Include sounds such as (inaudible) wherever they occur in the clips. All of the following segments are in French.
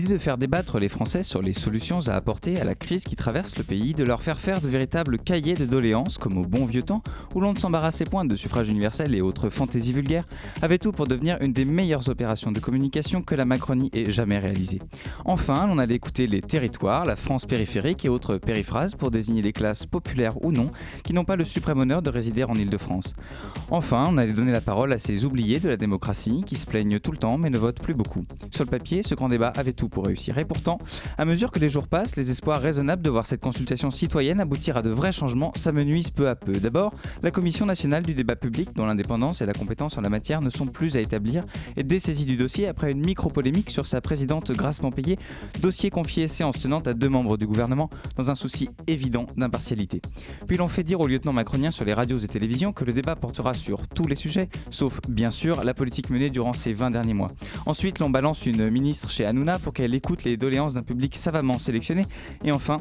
L'idée de faire débattre les Français sur les solutions à apporter à la crise qui traverse le pays, de leur faire faire de véritables cahiers de doléances, comme au bon vieux temps, où l'on ne s'embarrassait point de suffrage universel et autres fantaisies vulgaires, avait tout pour devenir une des meilleures opérations de communication que la Macronie ait jamais réalisées. Enfin, l'on allait écouter les territoires, la France périphérique et autres périphrases pour désigner les classes populaires ou non qui n'ont pas le suprême honneur de résider en Ile-de-France. Enfin, on allait donner la parole à ces oubliés de la démocratie qui se plaignent tout le temps mais ne votent plus beaucoup. Sur le papier, ce grand débat avait tout pour réussir. Et pourtant, à mesure que les jours passent, les espoirs raisonnables de voir cette consultation citoyenne aboutir à de vrais changements s'amenuisent peu à peu. D'abord, la Commission nationale du débat public, dont l'indépendance et la compétence en la matière ne sont plus à établir, est dessaisie du dossier après une micro-polémique sur sa présidente grassement payée, dossier confié séance tenante à deux membres du gouvernement dans un souci évident d'impartialité. Puis l'on fait dire au lieutenant macronien sur les radios et télévisions que le débat portera sur tous les sujets, sauf bien sûr la politique menée durant ces 20 derniers mois. Ensuite, l'on balance une ministre chez Hanouna pour qu'elle écoute les doléances d'un public savamment sélectionné. Et enfin,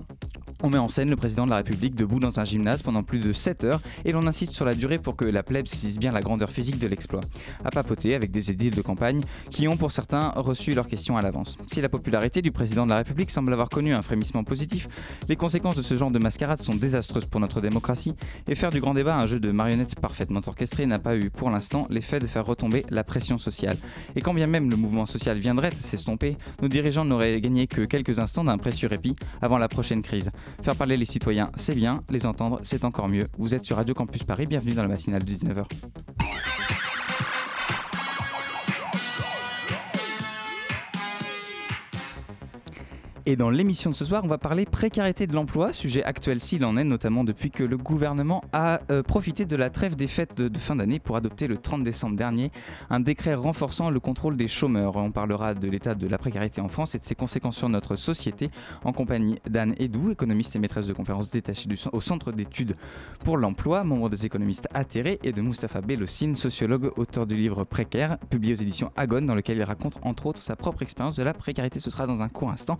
on met en scène le président de la République debout dans un gymnase pendant plus de 7 heures et l'on insiste sur la durée pour que la plèbe saisisse bien la grandeur physique de l'exploit. À papoter avec des édiles de campagne qui ont pour certains reçu leurs questions à l'avance. Si la popularité du président de la République semble avoir connu un frémissement positif, les conséquences de ce genre de mascarade sont désastreuses pour notre démocratie et faire du grand débat un jeu de marionnettes parfaitement orchestré n'a pas eu pour l'instant l'effet de faire retomber la pression sociale. Et quand bien même le mouvement social viendrait s'estomper, nos dirigeants n'auraient gagné que quelques instants d'un précieux répit avant la prochaine crise. Faire parler les citoyens, c'est bien, les entendre, c'est encore mieux. Vous êtes sur Radio Campus Paris, bienvenue dans la matinale de 19h. Et dans l'émission de ce soir, on va parler précarité de l'emploi, sujet actuel s'il en est, notamment depuis que le gouvernement a euh, profité de la trêve des fêtes de, fin d'année pour adopter le 30 décembre dernier un décret renforçant le contrôle des chômeurs. On parlera de l'état de la précarité en France et de ses conséquences sur notre société en compagnie d'Anne Edou, économiste et maîtresse de conférences détachée au Centre d'études pour l'emploi, membre des économistes atterrés, et de Mustapha Bellossine, sociologue, auteur du livre Précaire, publié aux éditions Agone, dans lequel il raconte entre autres sa propre expérience de la précarité. Ce sera dans un court instant.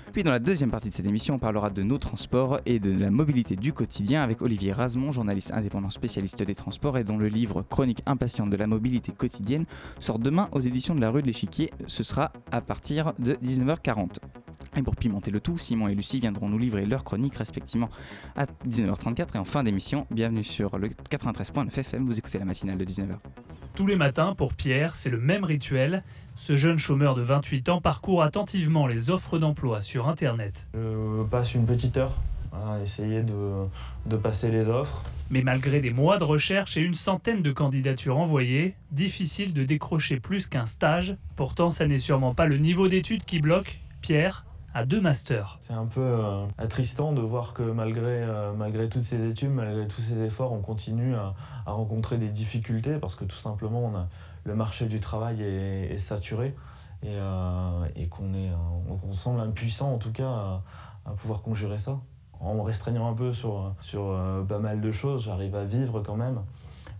Puis dans la deuxième partie de cette émission, on parlera de nos transports et de la mobilité du quotidien avec Olivier Rasmont, journaliste indépendant spécialiste des transports et dont le livre Chronique impatiente de la mobilité quotidienne sort demain aux éditions de la rue de l'Échiquier. Ce sera à partir de 19h40. Et pour pimenter le tout, Simon et Lucie viendront nous livrer leurs chroniques respectivement à 19h34 et en fin d'émission. Bienvenue sur le 93.9 FM, vous écoutez la matinale de 19h. Tous les matins, pour Pierre, c'est le même rituel. Ce jeune chômeur de 28 ans parcourt attentivement les offres d'emploi sur Internet. Je passe une petite heure à essayer de, de passer les offres. Mais malgré des mois de recherche et une centaine de candidatures envoyées, difficile de décrocher plus qu'un stage. Pourtant, ça n'est sûrement pas le niveau d'études qui bloque. Pierre a deux masters. C'est un peu euh, attristant de voir que malgré, euh, malgré toutes ces études, malgré tous ces efforts, on continue à, à rencontrer des difficultés parce que tout simplement on a, le marché du travail est, est saturé et, euh, et qu'on on semble impuissant en tout cas à, pouvoir conjurer ça. En me restreignant un peu sur, sur euh, pas mal de choses, j'arrive à vivre quand même.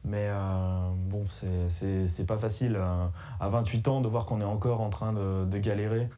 Mais euh, bon, c'est pas facile euh, à 28 ans de voir qu'on est encore en train de galérer.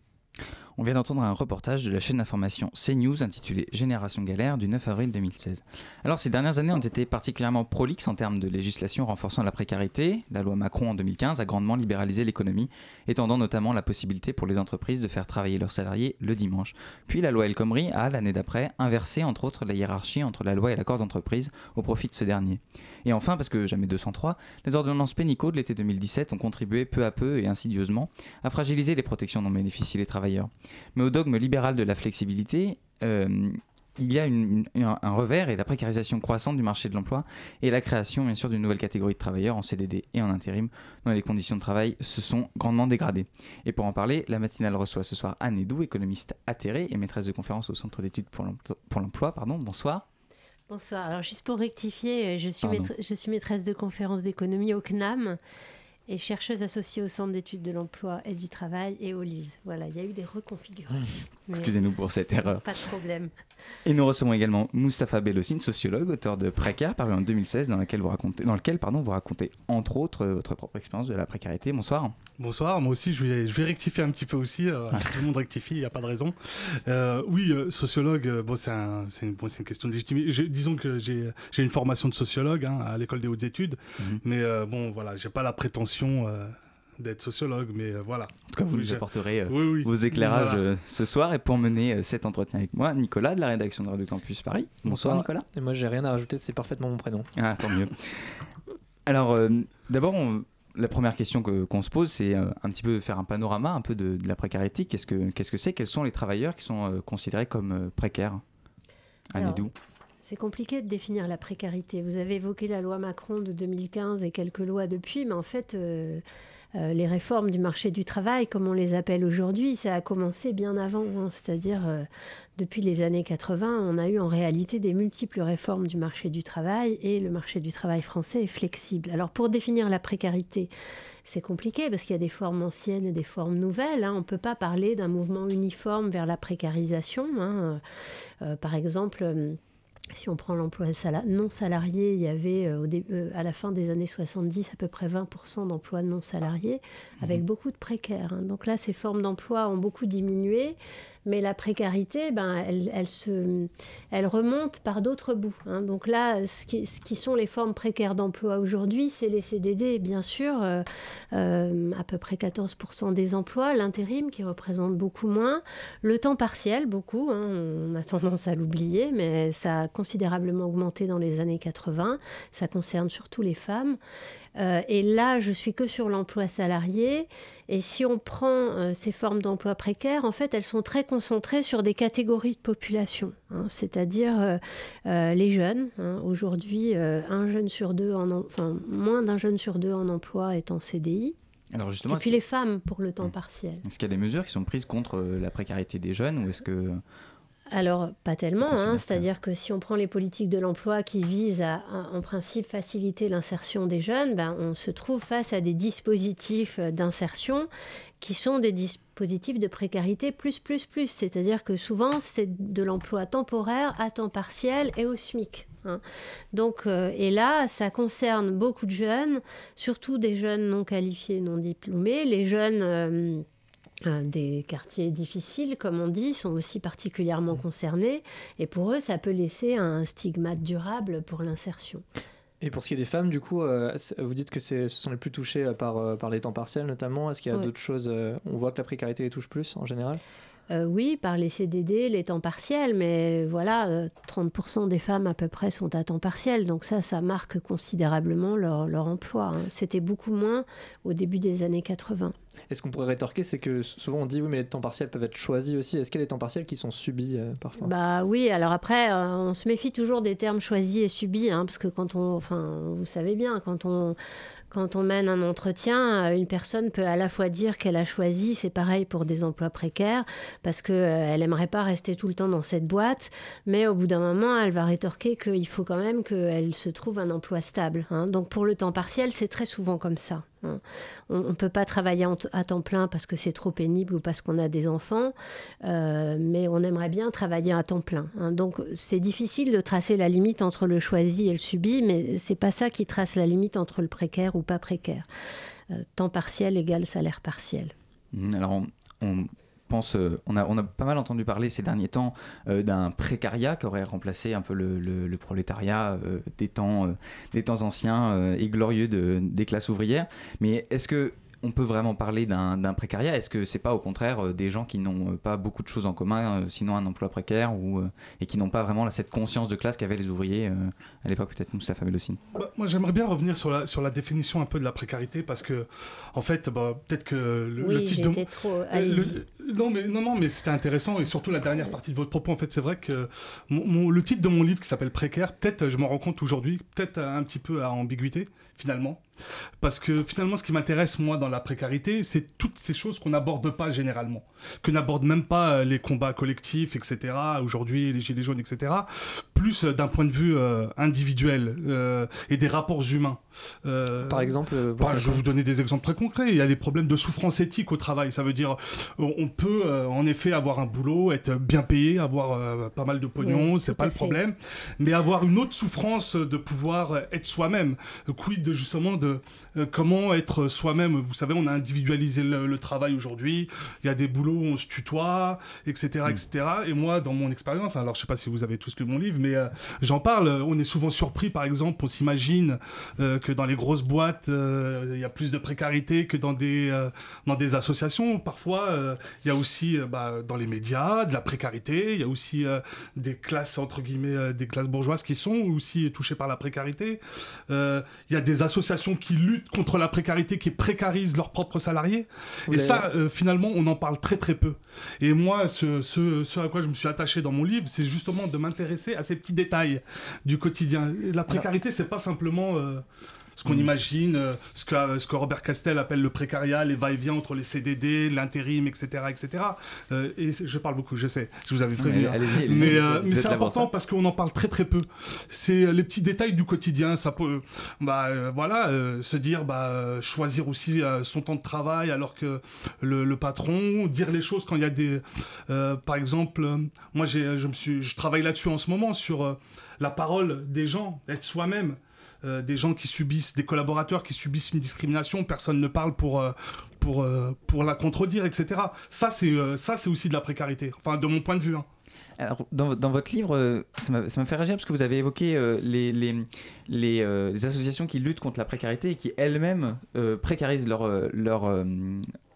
On vient d'entendre un reportage de la chaîne d'information CNews intitulé Génération Galère du 9 avril 2016. Alors ces dernières années ont été particulièrement prolixes en termes de législation renforçant la précarité. La loi Macron en 2015 a grandement libéralisé l'économie, étendant notamment la possibilité pour les entreprises de faire travailler leurs salariés le dimanche. Puis la loi El Khomri a, l'année d'après, inversé entre autres la hiérarchie entre la loi et l'accord d'entreprise au profit de ce dernier. Et enfin, parce que jamais 203, les ordonnances pénicaux de l'été 2017 ont contribué peu à peu et insidieusement à fragiliser les protections dont bénéficient les travailleurs. Mais au dogme libéral de la flexibilité, euh, il y a un revers et la précarisation croissante du marché de l'emploi et la création bien sûr d'une nouvelle catégorie de travailleurs en CDD et en intérim dont les conditions de travail se sont grandement dégradées. Et pour en parler, la matinale reçoit ce soir Anne Edou, économiste atterrée et maîtresse de conférence au Centre d'études pour l'emploi. Bonsoir. Bonsoir. Alors juste pour rectifier, je suis, maître, je suis maîtresse de conférence d'économie au CNAM et chercheuse associée au Centre d'études de l'emploi et du travail et au LIS. Voilà, il y a eu des reconfigurations. Excusez-nous pour cette erreur. Pas de problème. Et nous recevons également Mustapha Bellossine, sociologue, auteur de Précaire, paru en 2016, dans, lequel vous racontez, dans lequel pardon, vous racontez entre autres votre propre expérience de la précarité. Bonsoir. Bonsoir, moi aussi je vais, je vais rectifier un petit peu aussi. Euh, tout le monde rectifie, il n'y a pas de raison. Euh, oui, euh, sociologue, euh, bon, c'est un, une, bon, une, question de légitimité. disons que j'ai une formation de sociologue hein, à l'école des hautes études, mhm. mais euh, bon, voilà, j'ai pas la prétention d'être sociologue, mais euh, voilà. En tout cas, vous nous apporterez euh, vos éclairages euh, ce soir. Et pour mener cet entretien avec moi, Nicolas de la rédaction de Radio Campus Paris. Bonsoir, Nicolas. Et moi, j'ai rien à rajouter, c'est parfaitement mon prénom. Ah, tant mieux. (laughs) Alors, d'abord, la première question qu'on se pose, c'est un petit peu faire un panorama un peu de, la précarité. Qu'est-ce que qu'est-ce que c'est? Quels sont les travailleurs qui sont considérés comme précaires? Anidou c'est compliqué de définir la précarité. Vous avez évoqué la loi Macron de 2015 et quelques lois depuis, mais en fait, euh, les réformes du marché du travail, comme on les appelle aujourd'hui, ça a commencé bien avant. Hein. C'est-à-dire, euh, depuis les années 80, on a eu en réalité des multiples réformes du marché du travail et le marché du travail français est flexible. Alors, pour définir la précarité, c'est compliqué parce qu'il y a des formes anciennes et des formes nouvelles. Hein. On ne peut pas parler d'un mouvement uniforme vers la précarisation. Hein. Euh, par exemple, si on prend l'emploi non salarié, il y avait euh, euh, à la fin des années 70 à peu près 20% d'emplois non salariés, avec mhm. beaucoup de précaires. Hein. Donc là, ces formes d'emploi ont beaucoup diminué. Mais la précarité, ben, elle, elle, se, elle remonte par d'autres bouts. Hein. Donc là, ce qui, ce qui, sont les formes précaires d'emploi aujourd'hui, c'est les CDD, bien sûr, euh, euh, à peu près 14% des emplois, l'intérim qui représente beaucoup moins, le temps partiel, beaucoup, hein. on a tendance à l'oublier, mais ça a considérablement augmenté dans les années 80, ça concerne surtout les femmes. Euh, et là, je suis que sur l'emploi salarié. Et si on prend euh, ces formes d'emploi précaires, en fait, elles sont très concentrées sur des catégories de population, hein. c'est-à-dire euh, les jeunes. Hein. Aujourd'hui, un jeune sur deux, en, enfin moins d'un jeune sur deux en emploi est en CDI. Alors justement, et puis les femmes pour le temps partiel. Est-ce qu'il y a des mesures qui sont prises contre la précarité des jeunes ou est-ce que alors, pas tellement, hein, c'est-à-dire que si on prend les politiques de l'emploi qui visent à, en principe, faciliter l'insertion des jeunes, ben, on se trouve face à des dispositifs d'insertion qui sont des dispositifs de précarité plus, plus, plus. C'est-à-dire que souvent, c'est de l'emploi temporaire à temps partiel et au SMIC. Hein. Donc, euh, et là, ça concerne beaucoup de jeunes, surtout des jeunes non qualifiés, non diplômés, les jeunes... Euh, des quartiers difficiles, comme on dit, sont aussi particulièrement concernés. Et pour eux, ça peut laisser un stigmate durable pour l'insertion. Et pour ce qui est des femmes, du coup, euh, vous dites que ce sont les plus touchées euh, par, euh, par les temps partiels notamment. Est-ce qu'il y a d'autres choses On voit que la précarité les touche plus en général? Oui, par les CDD, les temps partiels, mais voilà, 30% des femmes à peu près sont à temps partiel, donc ça, ça marque considérablement leur, leur emploi. Hein. C'était beaucoup moins au début des années 80. Et ce qu'on pourrait rétorquer, c'est que souvent on dit oui, mais les temps partiels peuvent être choisis aussi. Est-ce qu'il y a des temps partiels qui sont subis euh, parfois? Bah oui, alors après, euh, on se méfie toujours des termes choisis et subis, hein, parce que quand on, enfin, vous savez bien, quand on, quand on mène un entretien, euh, une personne peut à la fois dire qu'elle a choisi, c'est pareil pour des emplois précaires, parce qu'elle n'aimerait pas rester tout le temps dans cette boîte, mais au bout d'un moment, elle va rétorquer qu'il faut quand même qu'elle se trouve un emploi stable. Hein. Donc pour le temps partiel, c'est très souvent comme ça. On ne peut pas travailler à temps plein parce que c'est trop pénible ou parce qu'on a des enfants, euh, mais on aimerait bien travailler à temps plein. Hein. Donc c'est difficile de tracer la limite entre le choisi et le subi, mais c'est pas ça qui trace la limite entre le précaire ou pas précaire. Euh, temps partiel égale salaire partiel. Mmh, alors on euh, on a, on a pas mal entendu parler ces derniers temps euh, d'un précariat qui aurait remplacé un peu le, prolétariat euh, des, temps, des temps anciens et glorieux de, des classes ouvrières. Mais est-ce que on peut vraiment parler d'un précariat Est-ce que c'est pas au contraire euh, des gens qui n'ont euh, pas beaucoup de choses en commun, euh, sinon un emploi précaire, ou, et qui n'ont pas vraiment cette conscience de classe qu'avaient les ouvriers à l'époque, peut-être Moustapha Bellossine bah, Moi, j'aimerais bien revenir sur la, sur la définition un peu de la précarité, parce que, en fait, bah, peut-être que le, oui, titre de. Trop... non, mais, non, non, mais c'était intéressant, et surtout la dernière partie de votre propos, en fait, c'est vrai que le titre de mon livre qui s'appelle Précaire, peut-être je m'en rends compte aujourd'hui, peut-être un petit peu à ambiguïté, finalement Parce que finalement, ce qui m'intéresse, moi, dans la précarité, c'est toutes ces choses qu'on n'aborde pas généralement, que n'abordent même pas euh, les combats collectifs, etc., aujourd'hui, les gilets jaunes, etc., plus euh, d'un point de vue euh, individuel et des rapports humains. Par exemple bah, Je vais vous donner des exemples très concrets. Il y a des problèmes de souffrance éthique au travail. Ça veut dire, on peut en effet avoir un boulot, être bien payé, avoir pas mal de pognon, c'est pas le problème, mais avoir une autre souffrance de pouvoir être soi-même. Quid de justement de euh, comment être soi-même? Vous savez, on a individualisé le, travail aujourd'hui. Il y a des boulots où on se tutoie, etc., etc. Mm. Et moi, dans mon expérience, alors je sais pas si vous avez tous lu mon livre, mais euh, j'en parle. On est souvent surpris, par exemple, on s'imagine euh, que dans les grosses boîtes, il y a plus de précarité que dans des dans des associations. Parfois, il y a aussi bah, dans les médias de la précarité. Il y a aussi des classes entre guillemets, des classes bourgeoises qui sont aussi touchées par la précarité. Il y a des associations qui luttent contre la précarité, qui précarisent leurs propres salariés. et ça, euh, finalement, on en parle très très peu. Et moi, ce, ce, à quoi je me suis attaché dans mon livre, c'est justement de m'intéresser à ces petits détails du quotidien. la précarité, c'est pas simplement... Euh, ce qu'on mm. imagine, euh, ce que, ce que Robert Castel appelle le précariat, les va-et-vient entre les CDD, l'intérim, etc. etc. Euh, et je parle beaucoup, je sais, je vous avais prévenu. Hein. mais, euh, mais c'est important parce qu'on en parle très très peu. C'est les petits détails du quotidien. Ça peut, bah, voilà, se dire, bah, choisir aussi son temps de travail alors que le, le, patron, dire les choses quand il y a des. par exemple, moi je, me suis, je travaille là-dessus en ce moment sur la parole des gens, être soi-même. Euh, des gens qui subissent, des collaborateurs qui subissent une discrimination, personne ne parle pour, euh, pour, euh, pour la contredire, etc. Ça, c'est ça c'est aussi de la précarité, enfin, de mon point de vue. Hein. Alors, dans, dans, votre livre, ça m'a fait réagir parce que vous avez évoqué les, les, les, associations qui luttent contre la précarité et qui elles-mêmes précarisent leur, leur,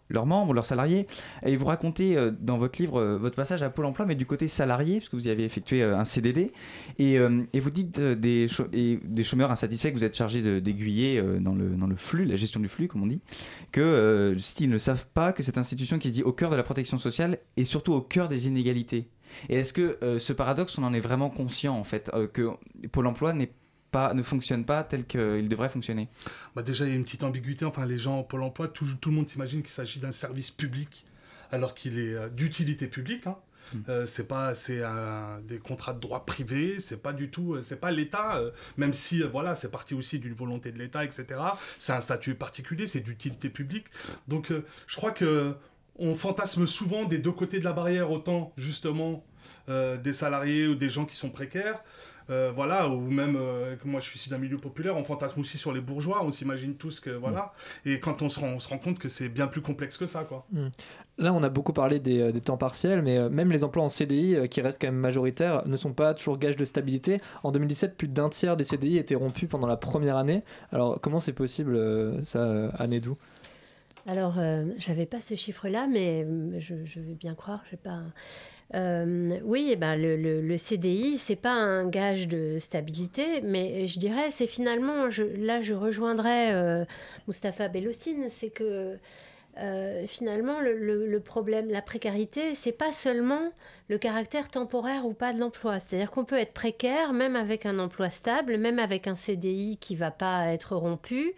leurs membres, leurs salariés. Et vous racontez euh, dans votre livre euh, votre passage à Pôle emploi, mais du côté salarié, puisque vous y avez effectué euh, un CDD. Et, vous dites des, des chômeurs insatisfaits que vous êtes chargé d'aiguiller dans, le, dans le flux, la gestion du flux, comme on dit, que ils ne savent pas que cette institution qui se dit au cœur de la protection sociale est surtout au cœur des inégalités. Et est-ce que ce paradoxe, on en est vraiment conscient, en fait, que Pôle emploi n'est ne fonctionne pas tel qu'il devrait fonctionner bah Déjà, il y a une petite ambiguïté. Enfin, les gens, Pôle emploi, tout, tout le monde s'imagine qu'il s'agit d'un service public, alors qu'il est euh, d'utilité publique. Hein. Hmm. Euh, c'est pas c'est des contrats de droit privé c'est pas du tout euh, c'est pas l'État même si voilà c'est parti aussi d'une volonté de l'État etc c'est un statut particulier c'est d'utilité publique donc je crois que on fantasme souvent des deux côtés de la barrière autant justement des salariés ou des gens qui sont précaires euh, voilà, ou même, euh, moi je suis issu d'un milieu populaire, on fantasme aussi sur les bourgeois, on s'imagine tous que, voilà, et quand on se rend, on se rend compte que c'est bien plus complexe que ça, quoi. Mm. Là, on a beaucoup parlé des, euh, des temps partiels, mais même les emplois en CDI, qui restent quand même majoritaires, ne sont pas toujours gage de stabilité. En 2017, plus d'un tiers des CDI étaient rompus pendant la première année. Alors, comment c'est possible, ça, Année Doux alors, j'avais pas ce chiffre-là, mais je, je, vais bien croire, je sais pas. Euh, oui, eh ben le, le, CDI, c'est pas un gage de stabilité, mais je dirais, c'est finalement, là, je rejoindrais euh, Mustapha Bellossine, c'est que euh, finalement, le, le, problème, la précarité, c'est pas seulement le caractère temporaire ou pas de l'emploi. C'est-à-dire qu'on peut être précaire même avec un emploi stable, même avec un CDI qui va pas être rompu,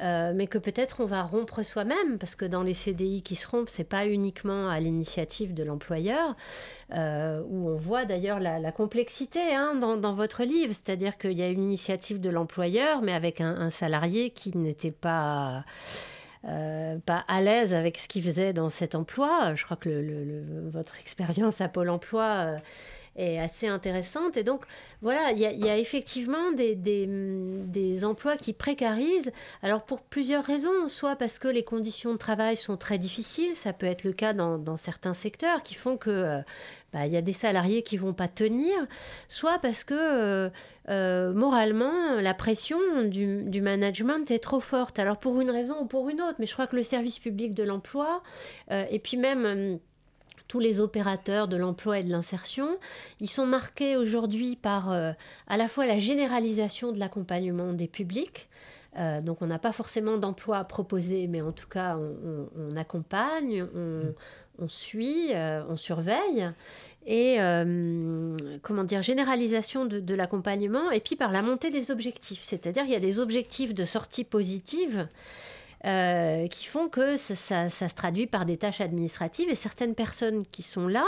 euh, mais que peut-être on va rompre soi-même, parce que dans les CDI qui se rompent, c'est pas uniquement à l'initiative de l'employeur, euh, où on voit d'ailleurs la, complexité hein, dans, votre livre, c'est-à-dire qu'il y a une initiative de l'employeur, mais avec un salarié qui n'était pas euh, pas à l'aise avec ce qu'il faisait dans cet emploi. Je crois que votre expérience à Pôle emploi euh, est assez intéressante. Et donc, voilà, il y, a effectivement des, des, emplois qui précarisent. Alors, pour plusieurs raisons. Soit parce que les conditions de travail sont très difficiles, ça peut être le cas dans, certains secteurs, qui font que euh, bah, il y a des salariés qui vont pas tenir, soit parce que euh, euh, moralement, la pression du, du, management est trop forte. Alors pour une raison ou pour une autre, mais je crois que le service public de l'emploi, euh, et puis même tous les opérateurs de l'emploi et de l'insertion, ils sont marqués aujourd'hui par à la fois la généralisation de l'accompagnement des publics, donc on n'a pas forcément d'emploi à proposer, mais en tout cas on, accompagne, on, suit, on surveille. Et comment dire, généralisation de, l'accompagnement, et puis par la montée des objectifs. C'est-à-dire il y a des objectifs de sortie positive qui font que ça, se traduit par des tâches administratives, et certaines personnes qui sont là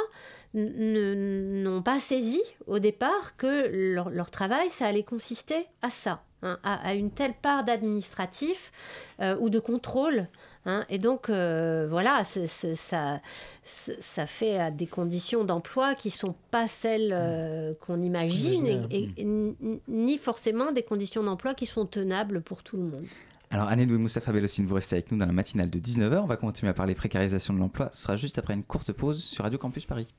n'ont pas saisi au départ que leur, travail, ça allait consister à ça, hein, à, une telle part d'administratif euh, ou de contrôle. Hein. et donc, euh, voilà, ça, ça fait à des conditions d'emploi qui ne sont pas celles euh, qu'on imagine, et, ni forcément des conditions d'emploi qui sont tenables pour tout le monde. Alors, Anne Moustapha Bellocine, vous restez avec nous dans la matinale de 19h. On va continuer à parler précarisation de l'emploi. Ce sera juste après une courte pause sur Radio Campus Paris.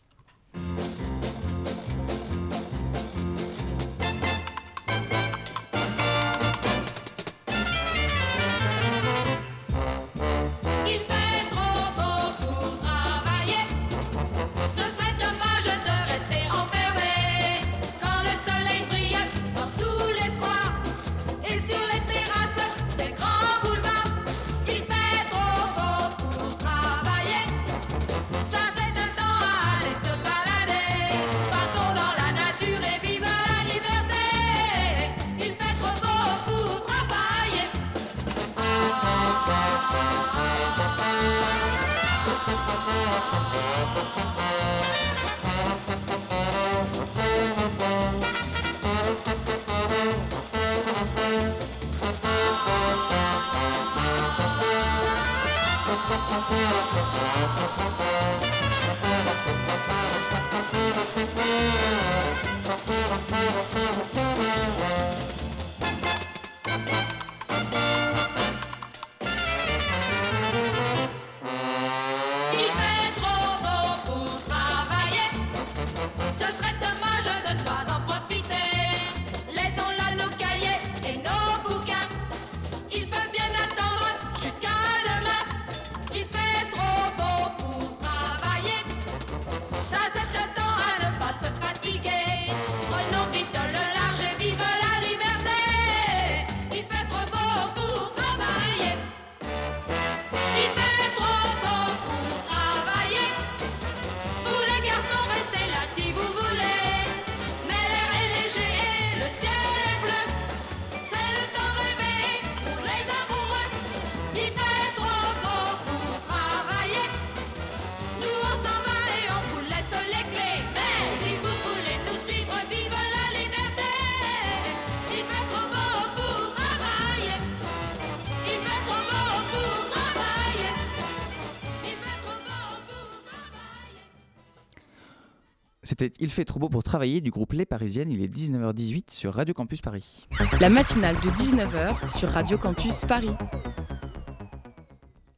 C'était Il fait trop beau pour travailler du groupe Les Parisiennes. Il est 19h18 sur Radio Campus Paris. La matinale de 19h sur Radio Campus Paris.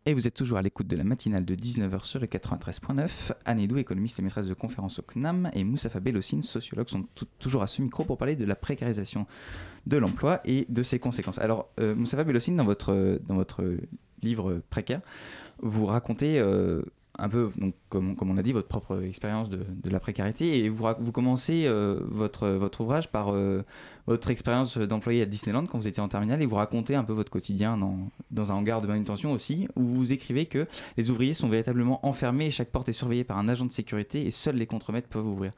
Et vous êtes toujours à l'écoute de la matinale de 19h sur le 93.9. Anne économiste et maîtresse de conférence au CNAM, et Moussafa Bellocine, sociologue, sont toujours à ce micro pour parler de la précarisation de l'emploi et de ses conséquences. Alors, euh, Moussafa Bellocine, dans votre, dans votre livre précaire, vous racontez euh, un peu, donc, comme, on l'a dit, votre propre expérience de, la précarité. Et vous, commencez euh, votre, ouvrage par euh, votre expérience d'employé à Disneyland quand vous étiez en terminale et vous racontez un peu votre quotidien dans, un hangar de manutention aussi, où vous écrivez que les ouvriers sont véritablement enfermés et chaque porte est surveillée par un agent de sécurité et seuls les contremaîtres peuvent ouvrir.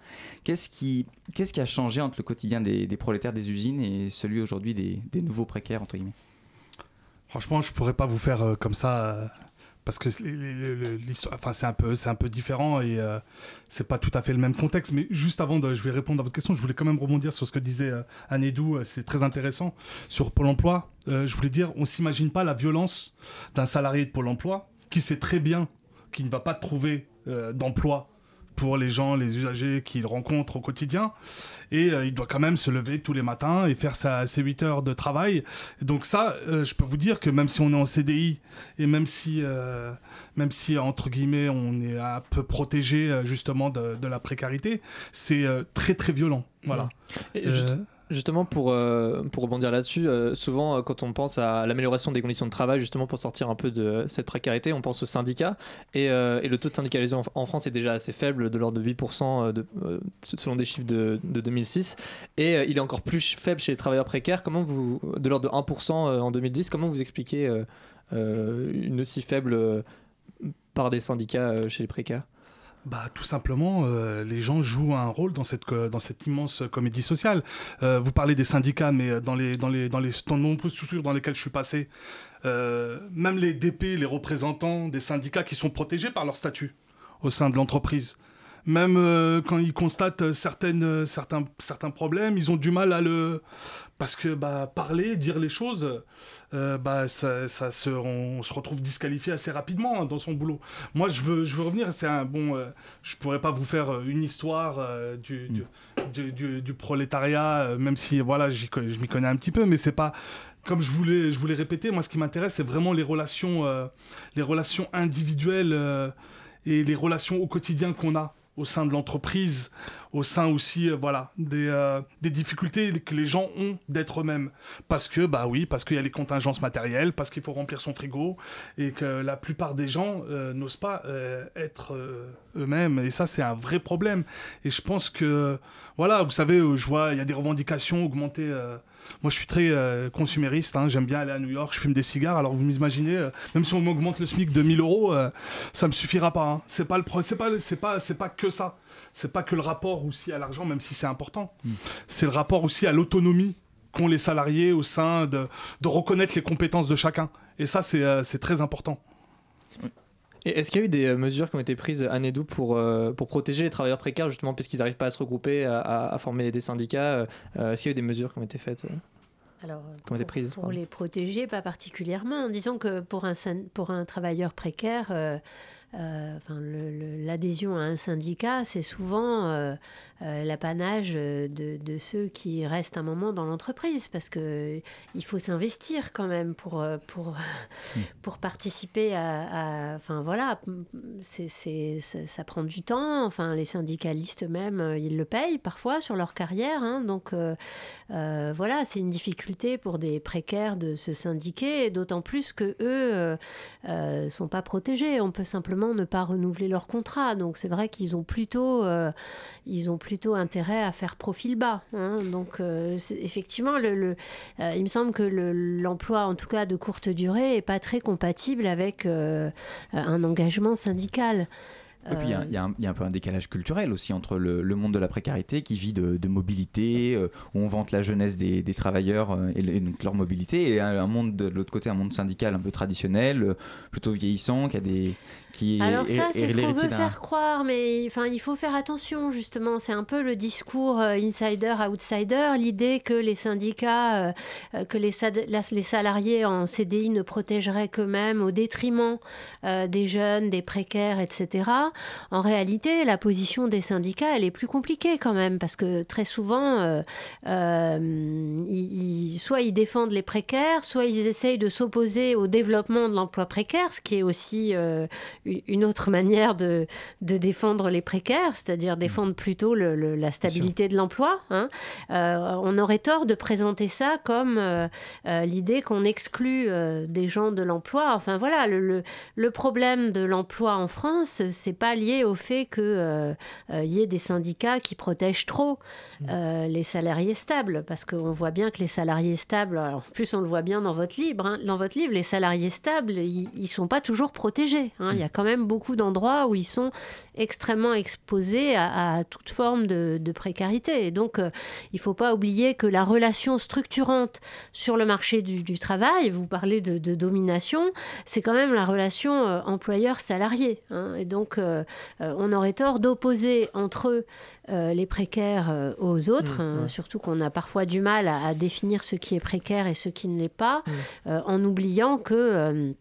Qu'est-ce qui, qu'est-ce qui a changé entre le quotidien des, prolétaires des usines et celui aujourd'hui des, des, nouveaux précaires, entre guillemets? Franchement, je pourrais pas vous faire euh, comme ça parce que l'histoire, enfin c'est un peu, c'est un peu différent et euh, c'est pas tout à fait le même contexte. Mais juste avant de, je vais répondre à votre question, je voulais quand même rebondir sur ce que disait euh, Anedou, euh, c'est très intéressant sur Pôle Emploi. je voulais dire, on s'imagine pas la violence d'un salarié de Pôle Emploi qui sait très bien qu'il ne va pas trouver d'emploi pour les gens, les usagers qu'il rencontre au quotidien. Et euh, il doit quand même se lever tous les matins et faire sa, ses 8 heures de travail. donc ça, euh, je peux vous dire que même si on est en CDI et même si, euh, même si entre guillemets, on est un peu protégé justement de, de la précarité, c'est très très violent. Voilà. Justement, pour, euh, pour rebondir là-dessus, euh, souvent, euh, quand on pense à l'amélioration des conditions de travail, justement pour sortir un peu de cette précarité, on pense aux syndicats. Et, le taux de syndicalisation en, France est déjà assez faible, de l'ordre de 8% de, selon des chiffres de, de 2006. Et il est encore plus faible chez les travailleurs précaires. Comment vous, de l'ordre de 1% en 2010, comment vous expliquez une aussi faible part des syndicats chez les précaires? Bah, tout simplement, euh, les gens jouent un rôle dans cette, immense comédie sociale. Euh, vous parlez des syndicats, mais dans les, dans les, dans les dans nombreuses structures dans lesquelles je suis passé, euh, même les DP, les représentants des syndicats qui sont protégés par leur statut au sein de l'entreprise même euh, quand ils constatent certaines, euh, certains, certains problèmes, ils ont du mal à le... Parce que bah, parler, dire les choses, euh, bah, ça, ça se, on se retrouve disqualifié assez rapidement hein, dans son boulot. Moi, je veux, je veux revenir, c'est un bon... je pourrais pas vous faire une histoire du, mm. du, du, du, prolétariat, même si voilà, je m'y connais un petit peu, mais c'est pas comme je voulais, je voulais répéter, moi ce qui m'intéresse, c'est vraiment les relations, les relations individuelles et les relations au quotidien qu'on a au sein de l'entreprise, au sein aussi euh, voilà des, euh, des, difficultés que les gens ont d'être eux-mêmes. Parce que bah oui parce qu'il y a les contingences matérielles parce qu'il faut remplir son frigo et que la plupart des gens euh, n'osent pas être eux-mêmes. Et ça c'est un vrai problème. Et je pense que voilà vous savez je vois il y a des revendications augmentées moi, je suis très euh, consumériste. Hein. J'aime bien aller à New York. Je fume des cigares. Alors, vous m'imaginez, euh, même si on m'augmente le SMIC de 1000 euros, euh, ça me suffira pas. Hein. C'est pas le, c'est pas, c'est pas, c'est pas que ça. C'est pas que le rapport aussi à l'argent, même si c'est important. Hmm. C'est le rapport aussi à l'autonomie qu'ont les salariés au sein de, de reconnaître les compétences de chacun. Et ça, c'est très important. Est-ce qu'il y a eu des euh, mesures qui ont été prises à Nedou pour, euh, pour protéger les travailleurs précaires, justement, puisqu'ils n'arrivent pas à se regrouper, à, former des syndicats euh, Est-ce qu'il y a eu des mesures qui ont été faites alors, pour, prises, pour les protéger, pas particulièrement. Disons que pour un, pour un travailleur précaire, euh, l'adhésion à un syndicat, c'est souvent euh, euh, l'apanage de, ceux qui restent un moment dans l'entreprise, parce que il faut s'investir quand même pour, pour, hmm. (laughs) pour participer à, Enfin voilà, c'est, ça, prend du temps. Enfin, les syndicalistes même, ils le payent parfois sur leur carrière. Hein. donc voilà, c'est une difficulté pour des précaires de se syndiquer, d'autant plus que eux sont pas protégés. On peut simplement ne pas renouveler leur contrat. Donc c'est vrai qu'ils ont plutôt, euh, ils ont plutôt intérêt à faire profil bas. Hein. Donc euh, effectivement, euh, il me semble que l'emploi, en tout cas de courte durée, est pas très compatible avec un engagement syndical. Et puis il y, a un peu un décalage culturel aussi entre le, monde de la précarité qui vit de, mobilité, où on vante la jeunesse des, travailleurs et, donc leur mobilité, et un, monde de l'autre côté, un monde syndical un peu traditionnel, plutôt vieillissant, qui a des, alors ça, c'est ce qu'on veut faire croire, mais enfin, il faut faire attention justement. C'est un peu le discours euh, insider-outsider, l'idée que les syndicats, euh, euh, que les, les, salariés en CDI ne protégeraient qu'eux-mêmes au détriment des jeunes, des précaires, etc. En réalité, la position des syndicats, elle est plus compliquée quand même, parce que très souvent, ils, soit ils défendent les précaires, soit ils essayent de s'opposer au développement de l'emploi précaire, ce qui est aussi une autre manière de, de défendre les précaires, c'est-à-dire défendre plutôt la stabilité de l'emploi. Hein. Euh, on aurait tort de présenter ça comme euh, euh, l'idée qu'on exclut des gens de l'emploi. Enfin voilà, le, le, problème de l'emploi en France, c'est pas lié au fait qu'il y ait des syndicats qui protègent trop mmh. les salariés stables, parce qu'on voit bien que les salariés stables, en plus on le voit bien dans votre livre, hein, dans votre livre, les salariés stables, ils, ne sont pas toujours protégés. Hein. Il y a quand même beaucoup d'endroits où ils sont extrêmement exposés à, toute forme de, précarité. Et donc, euh, il ne faut pas oublier que la relation structurante sur le marché du, travail, vous parlez de, domination, c'est quand même la relation euh, employeur-salarié. Hein. Et donc, euh, on aurait tort d'opposer entre eux les précaires aux autres, mmh, hein, surtout qu'on a parfois du mal à, définir ce qui est précaire et ce qui ne l'est pas, mmh. en oubliant que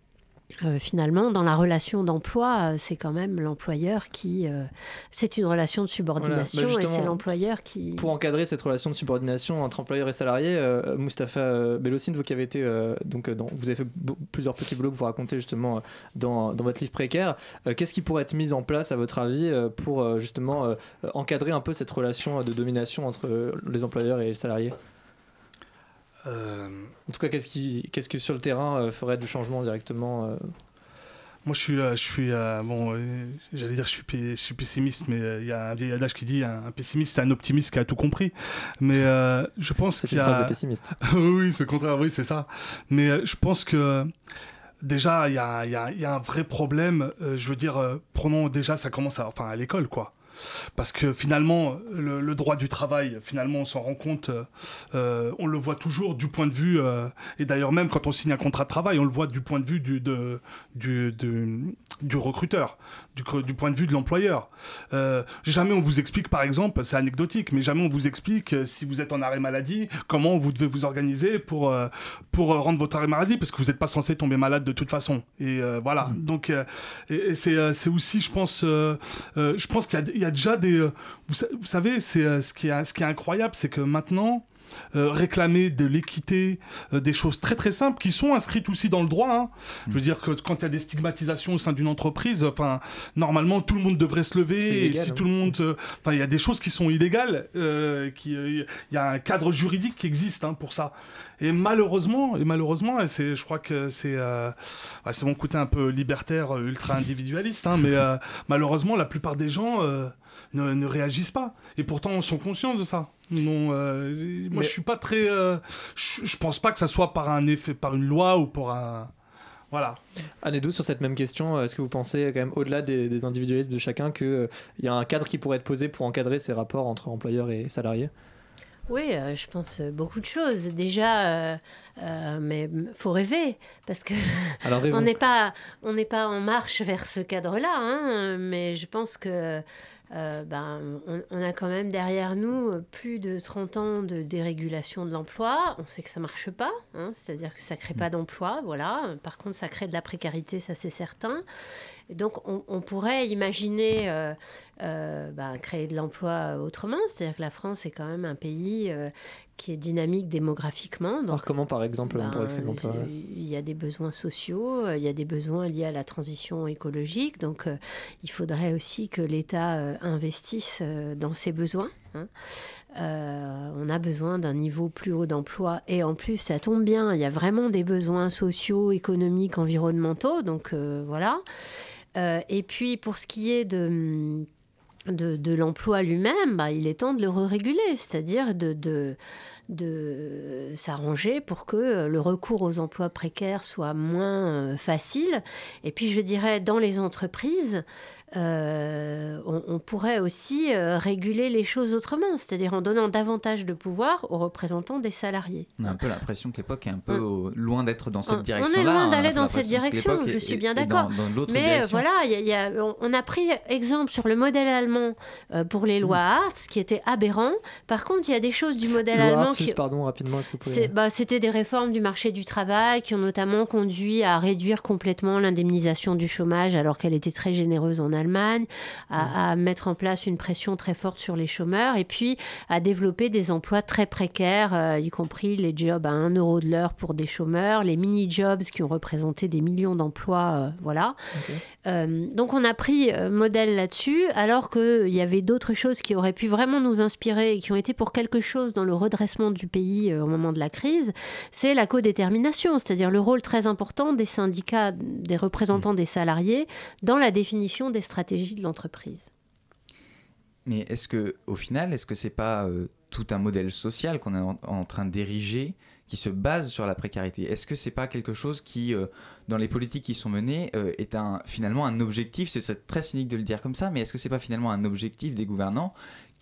euh, finalement, dans la relation d'emploi, euh, c'est quand même l'employeur qui. Euh, c'est une relation de subordination bah, et c'est l'employeur qui. Pour encadrer cette relation de subordination entre employeur et salarié, Mustapha Bellossine, vous qui avez été. donc, dans, vous avez fait plusieurs petits blogs, vous racontez justement dans, dans, votre livre précaire. Qu'est-ce qui pourrait être mis en place, à votre avis, pour justement encadrer un peu cette relation de domination entre les employeurs et les salariés? En tout cas, qu'est-ce, qui, qu'est-ce que sur le terrain ferait du changement directement moi, je suis, je suis bon, j'allais dire, je suis, je suis pessimiste, mais il y a un vieil adage qui dit un, pessimiste, c'est un optimiste qui a tout compris. Mais je pense qu'il y a. de pessimiste. (laughs) oui, c'est le contraire, oui, c'est ça. Mais je pense que déjà, il y a, y, a, y a, un vrai problème. je veux dire, prenons déjà, ça commence à, enfin, à l'école, quoi parce que finalement, le, droit du travail, finalement, on s'en rend compte, euh, on le voit toujours du point de vue, euh, et d'ailleurs même quand on signe un contrat de travail, on le voit du point de vue du recruteur, du, du, point de vue de l'employeur. Euh, jamais on vous explique, par exemple, c'est anecdotique, mais jamais on vous explique si vous êtes en arrêt maladie, comment vous devez vous organiser pour, pour rendre votre arrêt maladie, parce que vous n'êtes pas censé tomber malade de toute façon. Et voilà. Mmh. Donc, et, c'est aussi, je pense, je pense qu'il y a y a déjà des. Euh, vous, savez, c'est euh, ce qui est, ce qui est incroyable, c'est que maintenant. Euh, réclamer de l'équité, des choses très très simples qui sont inscrites aussi dans le droit. Hein. Je veux dire que quand il y a des stigmatisations au sein d'une entreprise, enfin normalement tout le monde devrait se lever. et si tout le hein. monde, enfin il y a des choses qui sont illégales, qui il y a un cadre juridique qui existe hein, pour ça. Et malheureusement, et malheureusement, et c'est, je crois que c'est, c'est mon côté un peu libertaire, ultra individualiste, hein, mais malheureusement la plupart des gens ne, réagissent pas. Et pourtant, ils sont conscients de ça. Non, euh, moi, je suis pas très. Euh, je, pense pas que ça soit par un effet, par une loi ou pour un. Voilà. Anne sur cette même question, est-ce que vous pensez quand même au-delà des, individualismes de chacun qu'il il y a un cadre qui pourrait être posé pour encadrer ces rapports entre employeurs et salariés? Oui, euh, je pense beaucoup de choses. Déjà, euh, mais faut rêver parce que (laughs) on n'est pas on n'est pas en marche vers ce cadre-là. Hein, mais je pense que euh, ben, on, a quand même derrière nous euh, plus de 30 ans de dérégulation de l'emploi. On sait que ça marche pas, hein, c'est-à-dire que ça crée pas mm. d'emploi, voilà. Par contre, ça crée de la précarité, ça c'est certain. Et donc, on, pourrait imaginer euh, ben, créer de l'emploi autrement, c'est-à-dire que la France est quand même un pays qui est dynamique démographiquement. Donc, Alors comment, par exemple, on pourrait créer de l'emploi Il y a des besoins sociaux, il y a des besoins liés à la transition écologique, donc il faudrait aussi que l'État investissent euh, dans ces besoins. Hein. Euh, on a besoin d'un niveau plus haut d'emploi et en plus ça tombe bien, il y a vraiment des besoins sociaux, économiques, environnementaux, donc euh, voilà. et puis pour ce qui est de, de, l'emploi lui-même, bah, il est temps de le réguler, c'est-à-dire de, de, de s'arranger pour que le recours aux emplois précaires soit moins facile. Et puis je dirais dans les entreprises, euh, on, pourrait aussi euh, réguler les choses autrement, c'est-à-dire en donnant davantage de pouvoir aux représentants des salariés. On a un peu l'impression que l'époque est un peu loin d'être dans cette direction-là. On est loin d'aller dans cette direction, je suis bien d'accord. Mais euh, voilà, on, a pris exemple sur le modèle allemand pour les lois mm. Hartz, qui était aberrant. Par contre, il y a des choses du modèle allemand qui... Pardon, rapidement, est-ce que vous pouvez... bah, C'était des réformes du marché du travail qui ont notamment conduit à réduire complètement l'indemnisation du chômage alors qu'elle était très généreuse en Allemagne à, mettre en place une pression très forte sur les chômeurs et puis à développer des emplois très précaires, euh, y compris les jobs à 1 euro de l'heure pour des chômeurs, les mini-jobs qui ont représenté des millions d'emplois. Euh, voilà. Euh, donc on a pris modèle là-dessus, alors qu'il y avait d'autres choses qui auraient pu vraiment nous inspirer et qui ont été pour quelque chose dans le redressement du pays au moment de la crise, c'est la codétermination, c'est-à-dire le rôle très important des syndicats, des représentants des salariés dans la définition des stratégie de l'entreprise. Mais est-ce que, au final, est-ce que c'est pas euh, tout un modèle social qu'on est en, train d'ériger qui se base sur la précarité? Est-ce que c'est pas quelque chose qui, euh, dans les politiques qui sont menées, euh, est un, finalement un objectif? C'est très cynique de le dire comme ça, mais est-ce que c'est pas finalement un objectif des gouvernants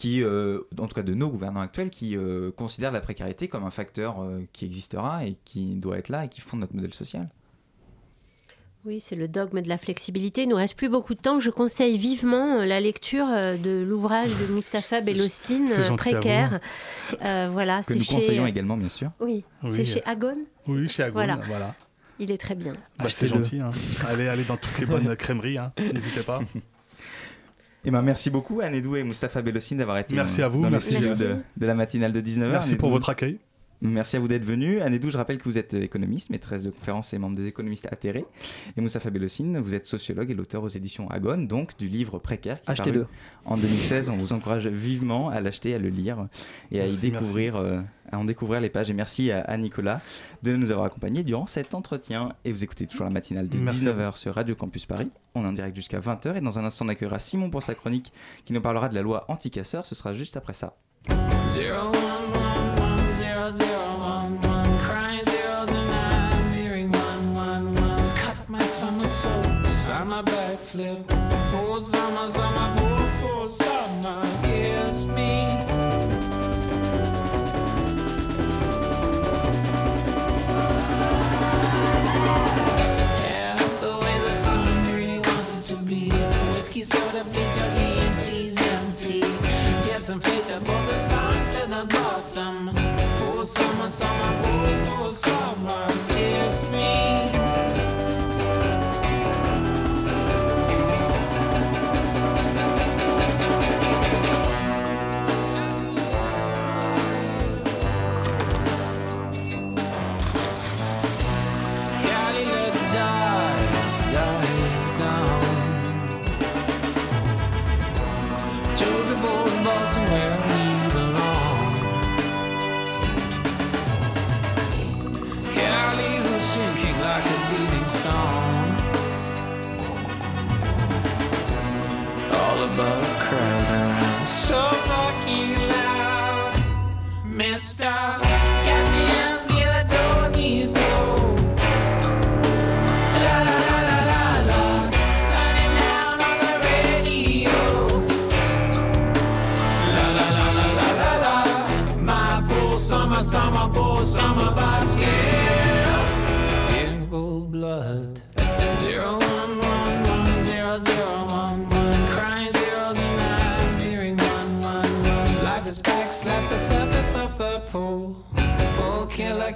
qui, en tout cas de nos gouvernants actuels, qui considèrent la précarité comme un facteur qui existera et qui doit être là et qui fonde notre modèle social oui, c'est le dogme de la flexibilité. Il nous reste plus beaucoup de temps. Je conseille vivement euh, la lecture euh, de l'ouvrage de (laughs) Mustapha Bellossine, euh, Précaire. voilà, que nous chez... conseillons également, bien sûr. Oui, c'est chez Agon. Oui, chez Agon, voilà. Il est très bien. Bah, c'est gentil. Hein. (laughs) allez, allez dans toutes les bonnes (laughs) crèmeries. Hein. N'hésitez pas. Eh ben, merci beaucoup Anne Edou et Mustapha Bellossine d'avoir été merci à vous, dans merci le de, de, la matinale de 19h. Merci pour votre accueil. Merci à vous d'être venu. Anedou, je rappelle que vous êtes économiste, maîtresse de conférence et membre des économistes atterrés. Et Moussa Fabelossine, vous êtes sociologue et l'auteur aux éditions Agone, donc du livre Précaire. Achetez-le. En 2016, on vous encourage vivement à l'acheter, à le lire et à y découvrir, euh, à en découvrir les pages. Et merci à, Nicolas de nous avoir accompagnés durant cet entretien. Et vous écoutez toujours la matinale de 19h sur Radio Campus Paris. On est en direct jusqu'à 20h et dans un instant on accueillera Simon pour sa chronique qui nous parlera de la loi anti-casseur. Ce sera juste après ça. backflip. flip. Oh zama zama boko me. Yeah, the way the wants it to be. Whiskey soda, please your empty. A song to the bottom. Summer, summer, summer.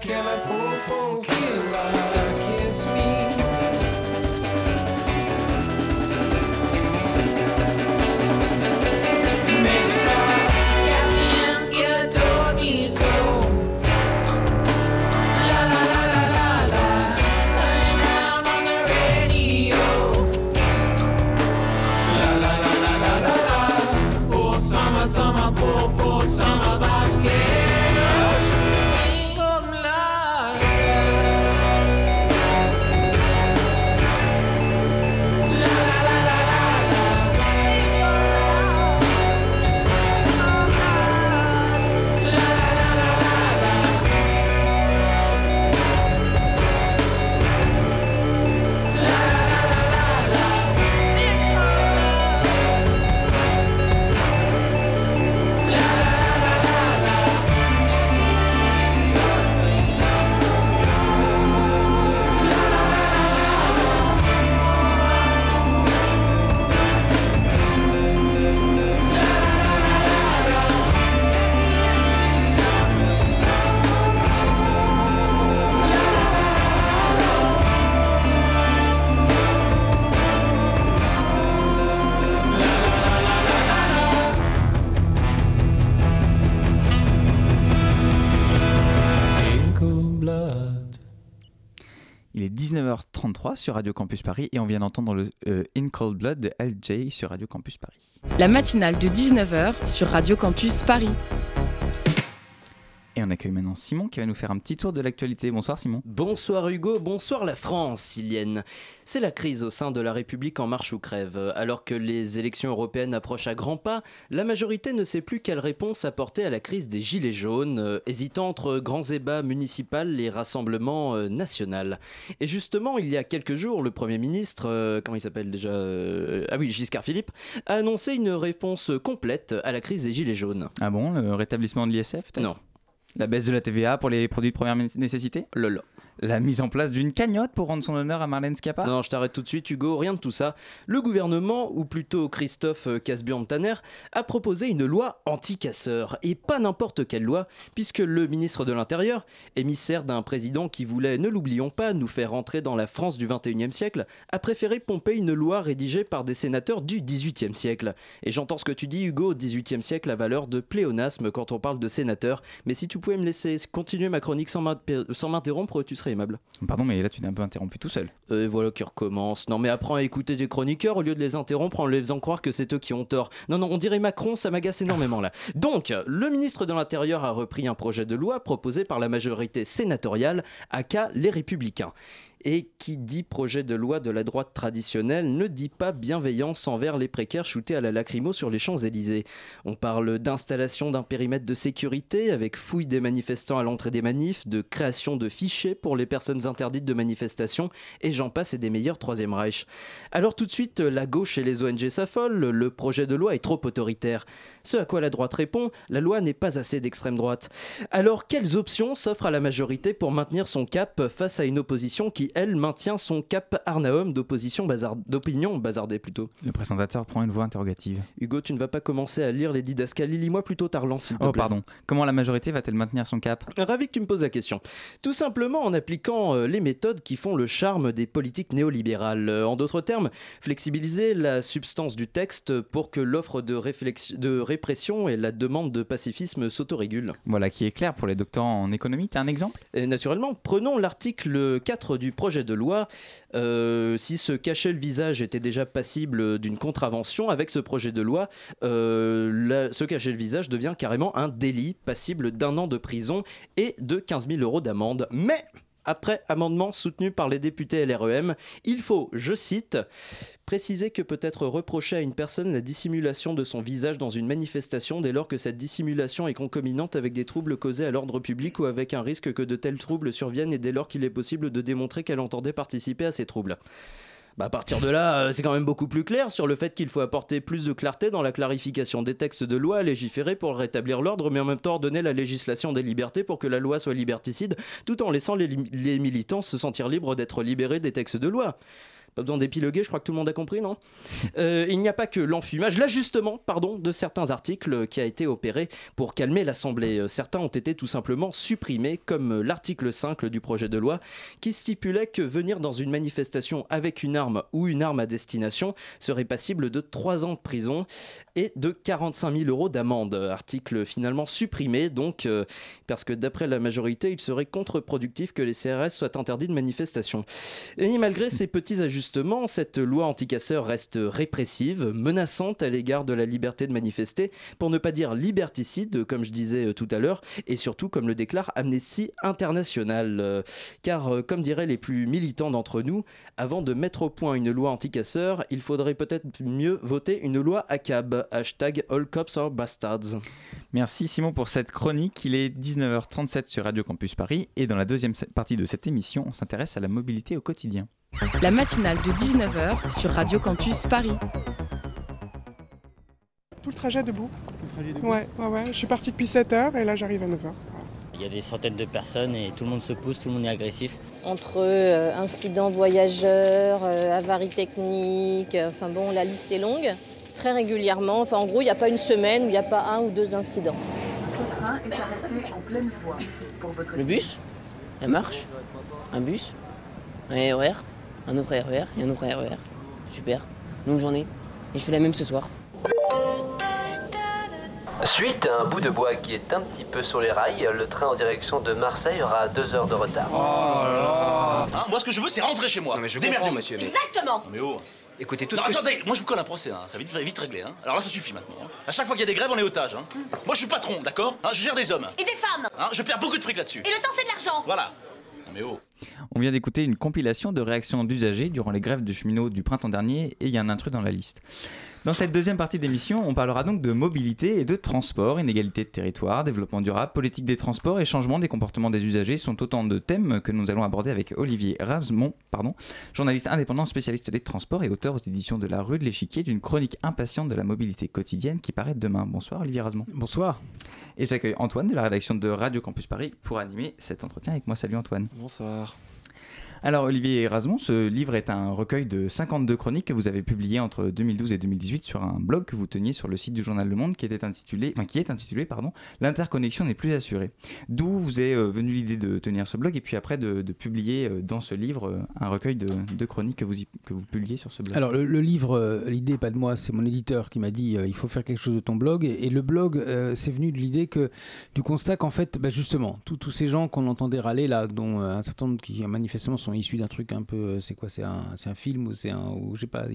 Can I pull, pull. Sur Radio Campus Paris et on vient d'entendre le euh, In Cold Blood de LJ sur Radio Campus Paris. La matinale de 19h sur Radio Campus Paris. Et on accueille maintenant Simon qui va nous faire un petit tour de l'actualité. Bonsoir Simon. Bonsoir Hugo, bonsoir la France, Ilienne. C'est la crise au sein de la République en marche ou crève. Alors que les élections européennes approchent à grands pas, la majorité ne sait plus quelle réponse apporter à la crise des Gilets jaunes, euh, hésitant entre grands ébats municipaux et rassemblements euh, nationaux. Et justement, il y a quelques jours, le Premier ministre, euh, comment il s'appelle déjà Ah oui, Giscard Philippe, a annoncé une réponse complète à la crise des Gilets jaunes. Ah bon, le rétablissement de l'ISF Non. La baisse de la TVA pour les produits de première nécessité? Lolo la mise en place d'une cagnotte pour rendre son honneur à Marlène Schiappa Non, je t'arrête tout de suite, Hugo, rien de tout ça. Le gouvernement, ou plutôt Christophe Casburn-Tanner, a proposé une loi anti-casseur. Et pas n'importe quelle loi, puisque le ministre de l'Intérieur, émissaire d'un président qui voulait, ne l'oublions pas, nous faire rentrer dans la France du 21e siècle, a préféré pomper une loi rédigée par des sénateurs du 18e siècle. Et j'entends ce que tu dis, Hugo, au 18e siècle, la valeur de pléonasme quand on parle de sénateurs, mais si tu pouvais me laisser continuer ma chronique sans m'interrompre, tu serais aimable. Pardon, mais là tu t'es un peu interrompu tout seul. Et voilà qui recommence. Non mais apprends à écouter des chroniqueurs au lieu de les interrompre en les faisant croire que c'est eux qui ont tort. Non, non, on dirait Macron, ça m'agace énormément là. (laughs) Donc, le ministre de l'Intérieur a repris un projet de loi proposé par la majorité sénatoriale, aka les Républicains. Et qui dit projet de loi de la droite traditionnelle ne dit pas bienveillance envers les précaires shootés à la lacrymo sur les Champs-Élysées. On parle d'installation d'un périmètre de sécurité avec fouille des manifestants à l'entrée des manifs, de création de fichiers pour les personnes interdites de manifestation, et j'en passe et des meilleurs Troisième Reich. Alors tout de suite, la gauche et les ONG s'affolent, le projet de loi est trop autoritaire. Ce à quoi la droite répond, la loi n'est pas assez d'extrême droite. Alors quelles options s'offrent à la majorité pour maintenir son cap face à une opposition qui elle, maintient son cap Arnaum d'opposition d'opinion bazardée plutôt. Le présentateur prend une voix interrogative. Hugo, tu ne vas pas commencer à lire les didascalies, lis-moi plutôt Tarlan, s'il te oh, plaît. Oh, pardon. Comment la majorité va-t-elle maintenir son cap? Ravi que tu me poses la question. Tout simplement en appliquant euh, les méthodes qui font le charme des politiques néolibérales. Euh, en d'autres termes, flexibiliser la substance du texte pour que l'offre de, de répression et la demande de pacifisme s'autorégulent. Voilà qui est clair pour les doctorants en économie. Tu as un exemple? Et Naturellement, prenons l'article 4 du projet de loi, euh, si se cacher le visage était déjà passible d'une contravention, avec ce projet de loi, euh, se cacher le visage devient carrément un délit passible d'un an de prison et de 15 000 euros d'amende. Mais après amendement soutenu par les députés LREM, il faut, je cite, préciser que peut être reproché à une personne la dissimulation de son visage dans une manifestation dès lors que cette dissimulation est concomitante avec des troubles causés à l'ordre public ou avec un risque que de tels troubles surviennent et dès lors qu'il est possible de démontrer qu'elle entendait participer à ces troubles. Bah à partir de là, euh, c'est quand même beaucoup plus clair sur le fait qu'il faut apporter plus de clarté dans la clarification des textes de loi, légiférer pour rétablir l'ordre, mais en même temps ordonner la législation des libertés pour que la loi soit liberticide, tout en laissant les militants se sentir libres d'être libérés des textes de loi. Pas besoin d'épiloguer, je crois que tout le monde a compris, non euh, Il n'y a pas que l'enfumage, l'ajustement, pardon, de certains articles qui a été opéré pour calmer l'Assemblée. Euh, certains ont été tout simplement supprimés, comme l'article 5 du projet de loi, qui stipulait que venir dans une manifestation avec une arme ou une arme à destination serait passible de 3 ans de prison et de 45 000 euros d'amende. Article finalement supprimé, donc, euh, parce que d'après la majorité, il serait contre-productif que les CRS soient interdits de manifestation. Et malgré ces petits ajustements, justement, cette loi anticasseur reste répressive, menaçante à l'égard de la liberté de manifester, pour ne pas dire liberticide, comme je disais euh, tout à l'heure, et surtout comme le déclare Amnesty International. Euh, car, euh, comme diraient les plus militants d'entre nous, avant de mettre au point une loi anticasseur, il faudrait peut-être mieux voter une loi ACAB. Hashtag All Cops are Bastards. Merci Simon pour cette chronique. Il est 19h37 sur Radio Campus Paris et dans la deuxième partie de cette émission, on s'intéresse à la mobilité au quotidien. La matinale de 19h sur Radio Campus Paris. Tout le trajet debout. Ouais, ouais, ouais. Je suis partie depuis 7h et là j'arrive à 9h. Il y a des centaines de personnes et tout le monde se pousse, tout le monde est agressif. Entre euh, incidents voyageurs, euh, avaries techniques, euh, enfin bon, la liste est longue. Très régulièrement, enfin en gros, il n'y a pas une semaine où il n'y a pas un ou deux incidents. Le train est arrêté en pleine voie. le bus, elle marche? Un bus, un RER, un autre RER et un autre RER. Super, longue journée. Et je fais la même ce soir. Suite à un bout de bois qui est un petit peu sur les rails, le train en direction de Marseille aura deux heures de retard. Oh là hein, Moi, ce que je veux, c'est rentrer chez moi. mais je comprends, monsieur. Exactement Mais oh Écoutez, tout non, ce attendez, moi je vous colle un procès, hein. ça va vite, vite régler. Hein. Alors là, ça suffit maintenant. Hein. À chaque fois qu'il y a des grèves, on est otage. Hein. Moi je suis patron, d'accord? Je gère des hommes. Et des femmes Je perds beaucoup de fric là-dessus. Et le temps, c'est de l'argent Voilà. mais oh on vient d'écouter une compilation de réactions d'usagers durant les grèves de cheminots du printemps dernier et il y a un intrus dans la liste. Dans cette deuxième partie d'émission, on parlera donc de mobilité et de transport, inégalité de territoire, développement durable, politique des transports et changement des comportements des usagers sont autant de thèmes que nous allons aborder avec Olivier Razemont, pardon, journaliste indépendant spécialiste des transports et auteur aux éditions de La Rue de l'Échiquier d'une chronique impatiente de la mobilité quotidienne qui paraît demain. Bonsoir Olivier Razemont. Bonsoir. Et j'accueille Antoine de la rédaction de Radio Campus Paris pour animer cet entretien avec moi. Salut Antoine. Bonsoir. Alors Olivier Erasmus, ce livre est un recueil de 52 chroniques que vous avez publiées entre 2012 et 2018 sur un blog que vous teniez sur le site du journal Le Monde qui était intitulé, qui est intitulé pardon, l'interconnexion n'est plus assurée. D'où vous est euh, venue l'idée de tenir ce blog et puis après de, publier euh, dans ce livre euh, un recueil de, chroniques que vous, que vous publiez sur ce blog? Alors le, livre, l'idée pas de moi, c'est mon éditeur qui m'a dit il faut faire quelque chose de ton blog et, le blog c'est venu de l'idée que du constat qu'en fait bah, justement tous ces gens qu'on entendait râler là, dont un certain nombre qui manifestement sont issus d'un truc un peu, c'est quoi, c'est un, un film ou c'est un, ou je pas,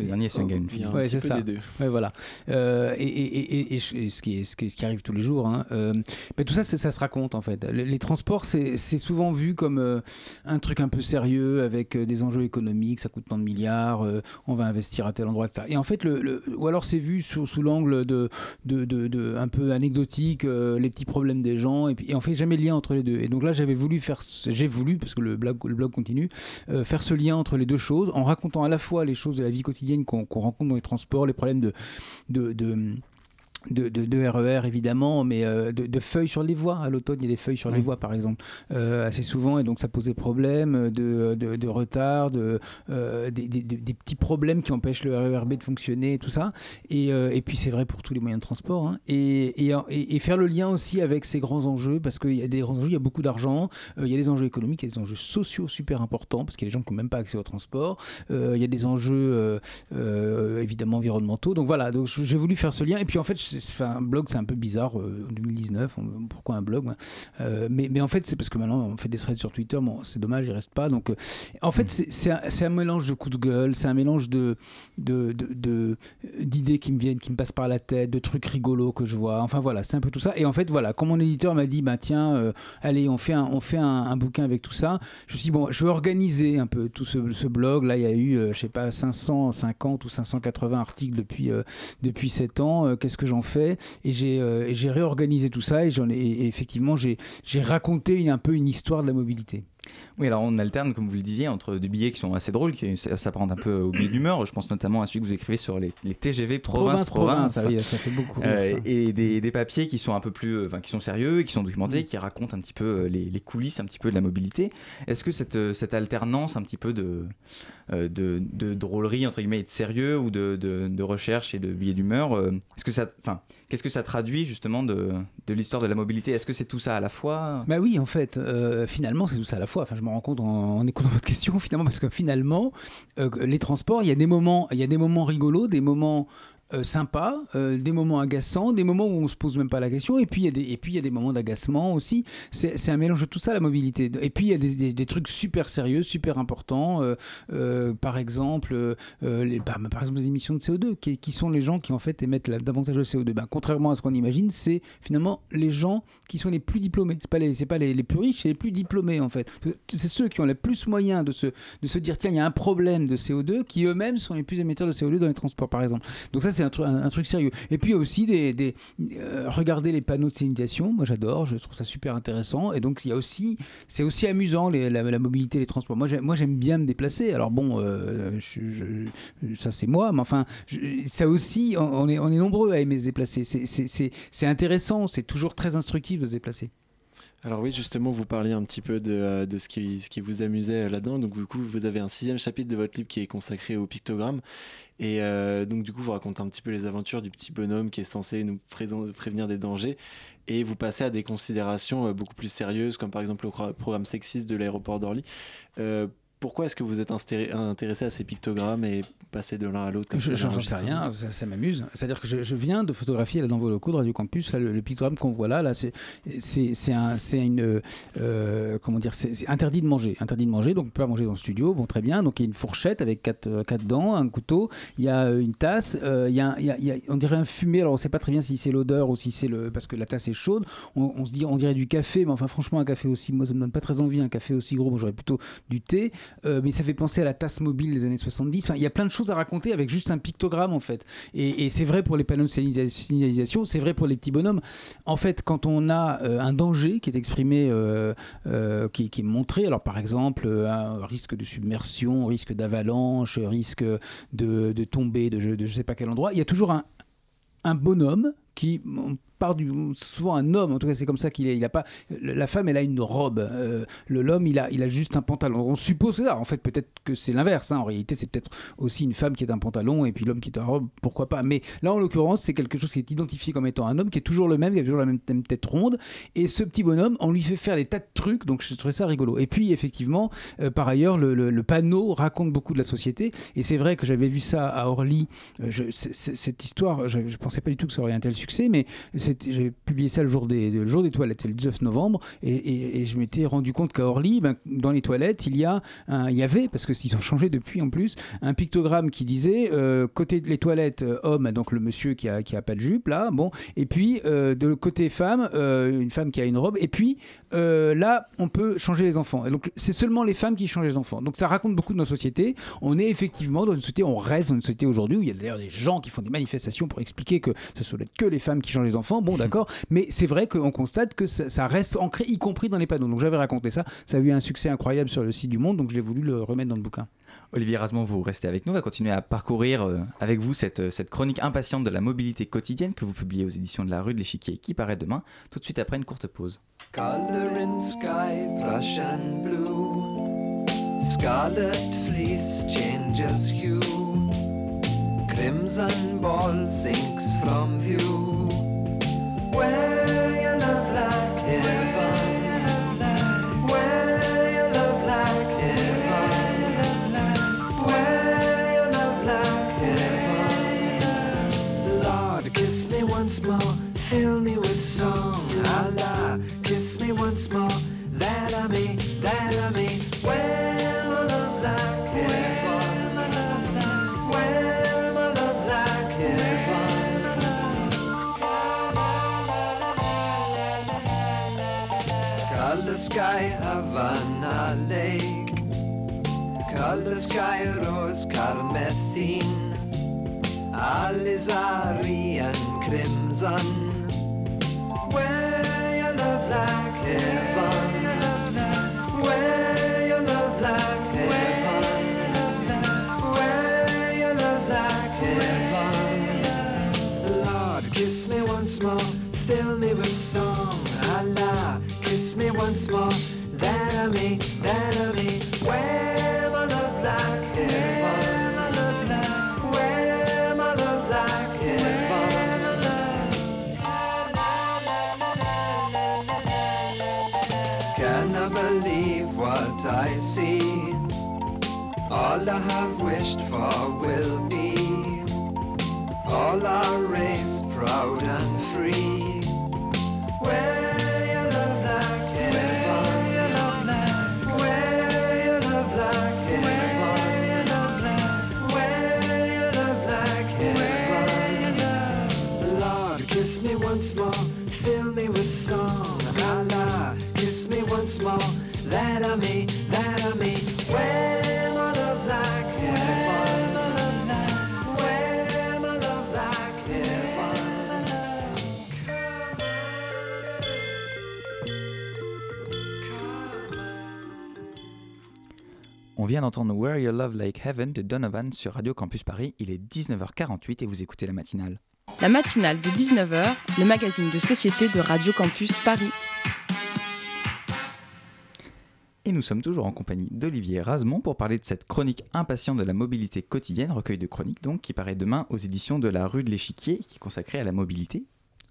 le dernier, c'est un game film. Ouais, c'est ça. Des deux. Ouais, voilà. Euh, et, et, et, ce, qui est, ce, qui, arrive tous les jours. Hein. Euh, mais tout ça, ça se raconte en fait. Les, transports, c'est souvent vu comme euh, un truc un peu sérieux avec des enjeux économiques. Ça coûte tant de milliards. on va investir à tel endroit, etc. Et en fait, le, ou alors c'est vu sous, sous l'angle de, de, de, un peu anecdotique, les petits problèmes des gens. Et puis, et on fait jamais le lien entre les deux. Et donc là, j'avais voulu faire, j'ai voulu parce que le blog, le blog continue, faire ce lien entre les deux choses en racontant à la fois les choses de la vie quotidienne qu'on rencontre dans les transports, les problèmes de, de, de, RER e évidemment, mais euh, de, feuilles sur les voies. À l'automne, il y a des feuilles sur les voies, par exemple, euh, assez souvent, et donc ça posait problème de, de retard, de, euh, des, des, petits problèmes qui empêchent le RERB de fonctionner, et tout ça. Et, et puis c'est vrai pour tous les moyens de transport. Hein. Et, et, et, faire le lien aussi avec ces grands enjeux, parce qu'il y a des grands enjeux, il y a beaucoup d'argent, il y a des enjeux économiques, il y a des enjeux sociaux super importants, parce qu'il y a des gens qui n'ont même pas accès au transport, il y a des enjeux évidemment environnementaux. Donc voilà, donc j'ai voulu faire ce lien. Et puis en fait, c'est un blog, c'est un peu bizarre euh, en 2019. pourquoi un blog euh, mais, en fait, c'est parce que maintenant on fait des threads sur Twitter. Bon, c'est dommage, il reste pas. Donc, euh, en fait, c'est un, un, mélange de coups de gueule, c'est un mélange d'idées qui me viennent, qui me passent par la tête, de trucs rigolos que je vois. Enfin voilà, c'est un peu tout ça. Et en fait, voilà, quand mon éditeur m'a dit, bah tiens, allez, on fait un, on fait un, bouquin avec tout ça. Je me suis dit bon, je vais organiser un peu tout ce, blog. Là, il y a eu, je sais pas, 550 ou 580 articles depuis depuis 7 ans. Qu'est-ce que j'en fais euh, et j'ai réorganisé tout ça et, effectivement j'ai raconté un peu une histoire de la mobilité. Oui, alors on alterne, comme vous le disiez, entre des billets qui sont assez drôles, qui s'apparentent un peu au billet d'humeur. Je pense notamment à celui que vous écrivez sur les, TGV province-province. ça, ça, fait beaucoup. Euh, et des, des, papiers qui sont un peu plus, euh, enfin, qui sont sérieux, qui sont documentés, mm. qui racontent un petit peu les, les, coulisses, un petit peu de la mobilité. Est-ce que cette, cette alternance un petit peu de, de, de, drôlerie entre guillemets et de sérieux ou de, de recherche et de billets d'humeur, est-ce que ça, enfin, Qu'est-ce que ça traduit justement de, de l'histoire de la mobilité? Est-ce que c'est tout ça à la fois? Bah oui, en fait, euh, finalement, c'est tout ça à la fois. Enfin, je me rends compte en, écoutant (laughs) votre question, finalement, parce que finalement, euh, les transports, il y a des moments, il y a des moments rigolos, des moments euh, euh, des moments agaçants, des moments où on se pose même pas la question, et puis il y a des, et puis il y a des moments d'agacement aussi. C'est un mélange de tout ça la mobilité. Et puis il y a des, des, trucs super sérieux, super importants. Euh, par exemple, les, par, par, exemple les émissions de CO2, qui, qui, sont les gens qui en fait émettent davantage de CO2. Ben, contrairement à ce qu'on imagine, c'est finalement les gens qui sont les plus diplômés. C'est pas les, pas les, les, plus riches, c'est les plus diplômés en fait. C'est ceux qui ont le plus moyen de se, de se dire tiens il y a un problème de CO2, qui eux-mêmes sont les plus émetteurs de CO2 dans les transports par exemple. Donc ça c'est un, truc sérieux. Et puis aussi des, des euh, regarder les panneaux de signalisation. Moi j'adore, je trouve ça super intéressant. Et donc il y a aussi, c'est aussi amusant la, mobilité, les transports. Moi j'aime bien me déplacer. Alors bon, euh, ça c'est moi, mais enfin ça aussi, on est, on est nombreux à aimer se déplacer. C'est intéressant, c'est toujours très instructif de se déplacer. Alors oui, justement, vous parliez un petit peu de, euh, de ce, qui, ce qui vous amusait là-dedans. Donc du coup, vous avez un sixième chapitre de votre livre qui est consacré au pictogramme. Et euh, donc, du coup, vous racontez un petit peu les aventures du petit bonhomme qui est censé nous prévenir des dangers. Et vous passez à des considérations euh, beaucoup plus sérieuses, comme par exemple le programme sexiste de l'aéroport d'Orly. Euh, pourquoi est-ce que vous êtes intéressé à ces pictogrammes et passer de l'un à l'autre Je n'en sais rien, ça, m'amuse. C'est-à-dire que je, viens de photographier là, dans vos locaux de Radio Campus, le, pictogramme qu'on voit là, là c'est un, une. Euh, comment dire C'est interdit de manger. Interdit de manger, donc on peut pas manger dans le studio. Bon, très bien. Donc il y a une fourchette avec quatre, euh, quatre dents, un couteau, il y a euh, une tasse, il, y a, il, y a, on dirait un fumé. Alors on ne sait pas très bien si c'est l'odeur ou si c'est le. Parce que la tasse est chaude. On, se dit, on dirait du café, mais enfin, franchement, un café aussi, moi, ça me donne pas très envie. Un café aussi gros, moi, j'aurais plutôt du thé. Euh, mais ça fait penser à la tasse mobile des années 70. il y a plein de choses à raconter avec juste un pictogramme en fait. Et, c'est vrai pour les panneaux de signalisation, c'est vrai pour les petits bonhommes. En fait, quand on a euh, un danger qui est exprimé, euh, qui, est montré, alors par exemple, un risque de submersion, risque d'avalanche, risque de, tomber de je ne sais pas quel endroit, il y a toujours un bonhomme qui part du souvent un homme en tout cas c'est comme ça qu'il est il a pas la femme elle a une robe euh, le l'homme il a il a juste un pantalon. On suppose ça. En fait peut-être que c'est l'inverse hein. en réalité c'est peut-être aussi une femme qui est un pantalon et puis l'homme qui est un robe pourquoi pas. Mais là en l'occurrence c'est quelque chose qui est identifié comme étant un homme qui est toujours le même qui a toujours la même, tête ronde. Et ce petit bonhomme on lui fait faire des tas de trucs donc je trouvais ça rigolo. Et puis effectivement euh, par ailleurs le, le, panneau raconte beaucoup de la société. Et c'est vrai que j'avais vu ça à Orly. Euh, cette histoire je, je pensais pas du tout que ça aurait un tel succès mais j'ai publié ça le jour des, le jour des toilettes, c'est le 19 novembre, et, je m'étais rendu compte qu'à Orly, ben, dans les toilettes, il y, a il y avait, parce qu'ils ont changé depuis en plus, un pictogramme qui disait euh, côté les toilettes, euh, homme, donc le monsieur qui a, qui a pas de jupe, là, bon, et puis euh, de côté femme, une femme qui a une robe, et puis là, on peut changer les enfants. Et donc, c'est seulement les femmes qui changent les enfants. Donc, ça raconte beaucoup de nos sociétés. On est effectivement dans une société, on reste dans une société aujourd'hui où il y a d'ailleurs des gens qui font des manifestations pour expliquer que ce sont que les femmes qui changent les enfants. Bon, d'accord. Mais c'est vrai qu'on constate que ça, reste ancré, y compris dans les panneaux. Donc j'avais raconté ça. Ça a eu un succès incroyable sur le site du Monde, donc je l'ai voulu le remettre dans le bouquin. Olivier Rasmont, vous restez avec nous. On va continuer à parcourir euh, avec vous cette, euh, cette chronique impatiente de la mobilité quotidienne que vous publiez aux éditions de la rue de l'Échiquier qui paraît demain, tout de suite après une courte pause. sky, blue. Scarlet fleece changes hue. Crimson ball sinks from view. Kiss me once more, fill me with Color sky rose carmethine Alizari and crimson I have wished for will be. All our race On vient d'entendre Where Your Love Like Heaven de Donovan sur Radio Campus Paris. Il est 19h48 et vous écoutez la matinale. La matinale de 19h, le magazine de société de Radio Campus Paris. Et nous sommes toujours en compagnie d'Olivier Rasmont pour parler de cette chronique impatiente de la mobilité quotidienne, recueil de chroniques donc, qui paraît demain aux éditions de la rue de l'Échiquier, qui est consacrée à la mobilité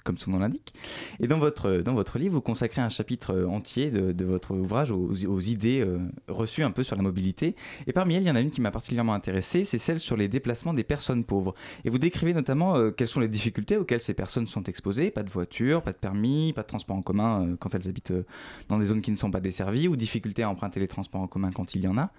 comme son nom l'indique. Et dans votre, dans votre livre, vous consacrez un chapitre entier de, votre ouvrage aux, idées euh, reçues un peu sur la mobilité. Et parmi elles, il y en a une qui m'a particulièrement intéressé, c'est celle sur les déplacements des personnes pauvres. Et vous décrivez notamment euh, quelles sont les difficultés auxquelles ces personnes sont exposées. Pas de voiture, pas de permis, pas de transport en commun euh, quand elles habitent dans des zones qui ne sont pas desservies, ou difficultés à emprunter les transports en commun quand il y en a.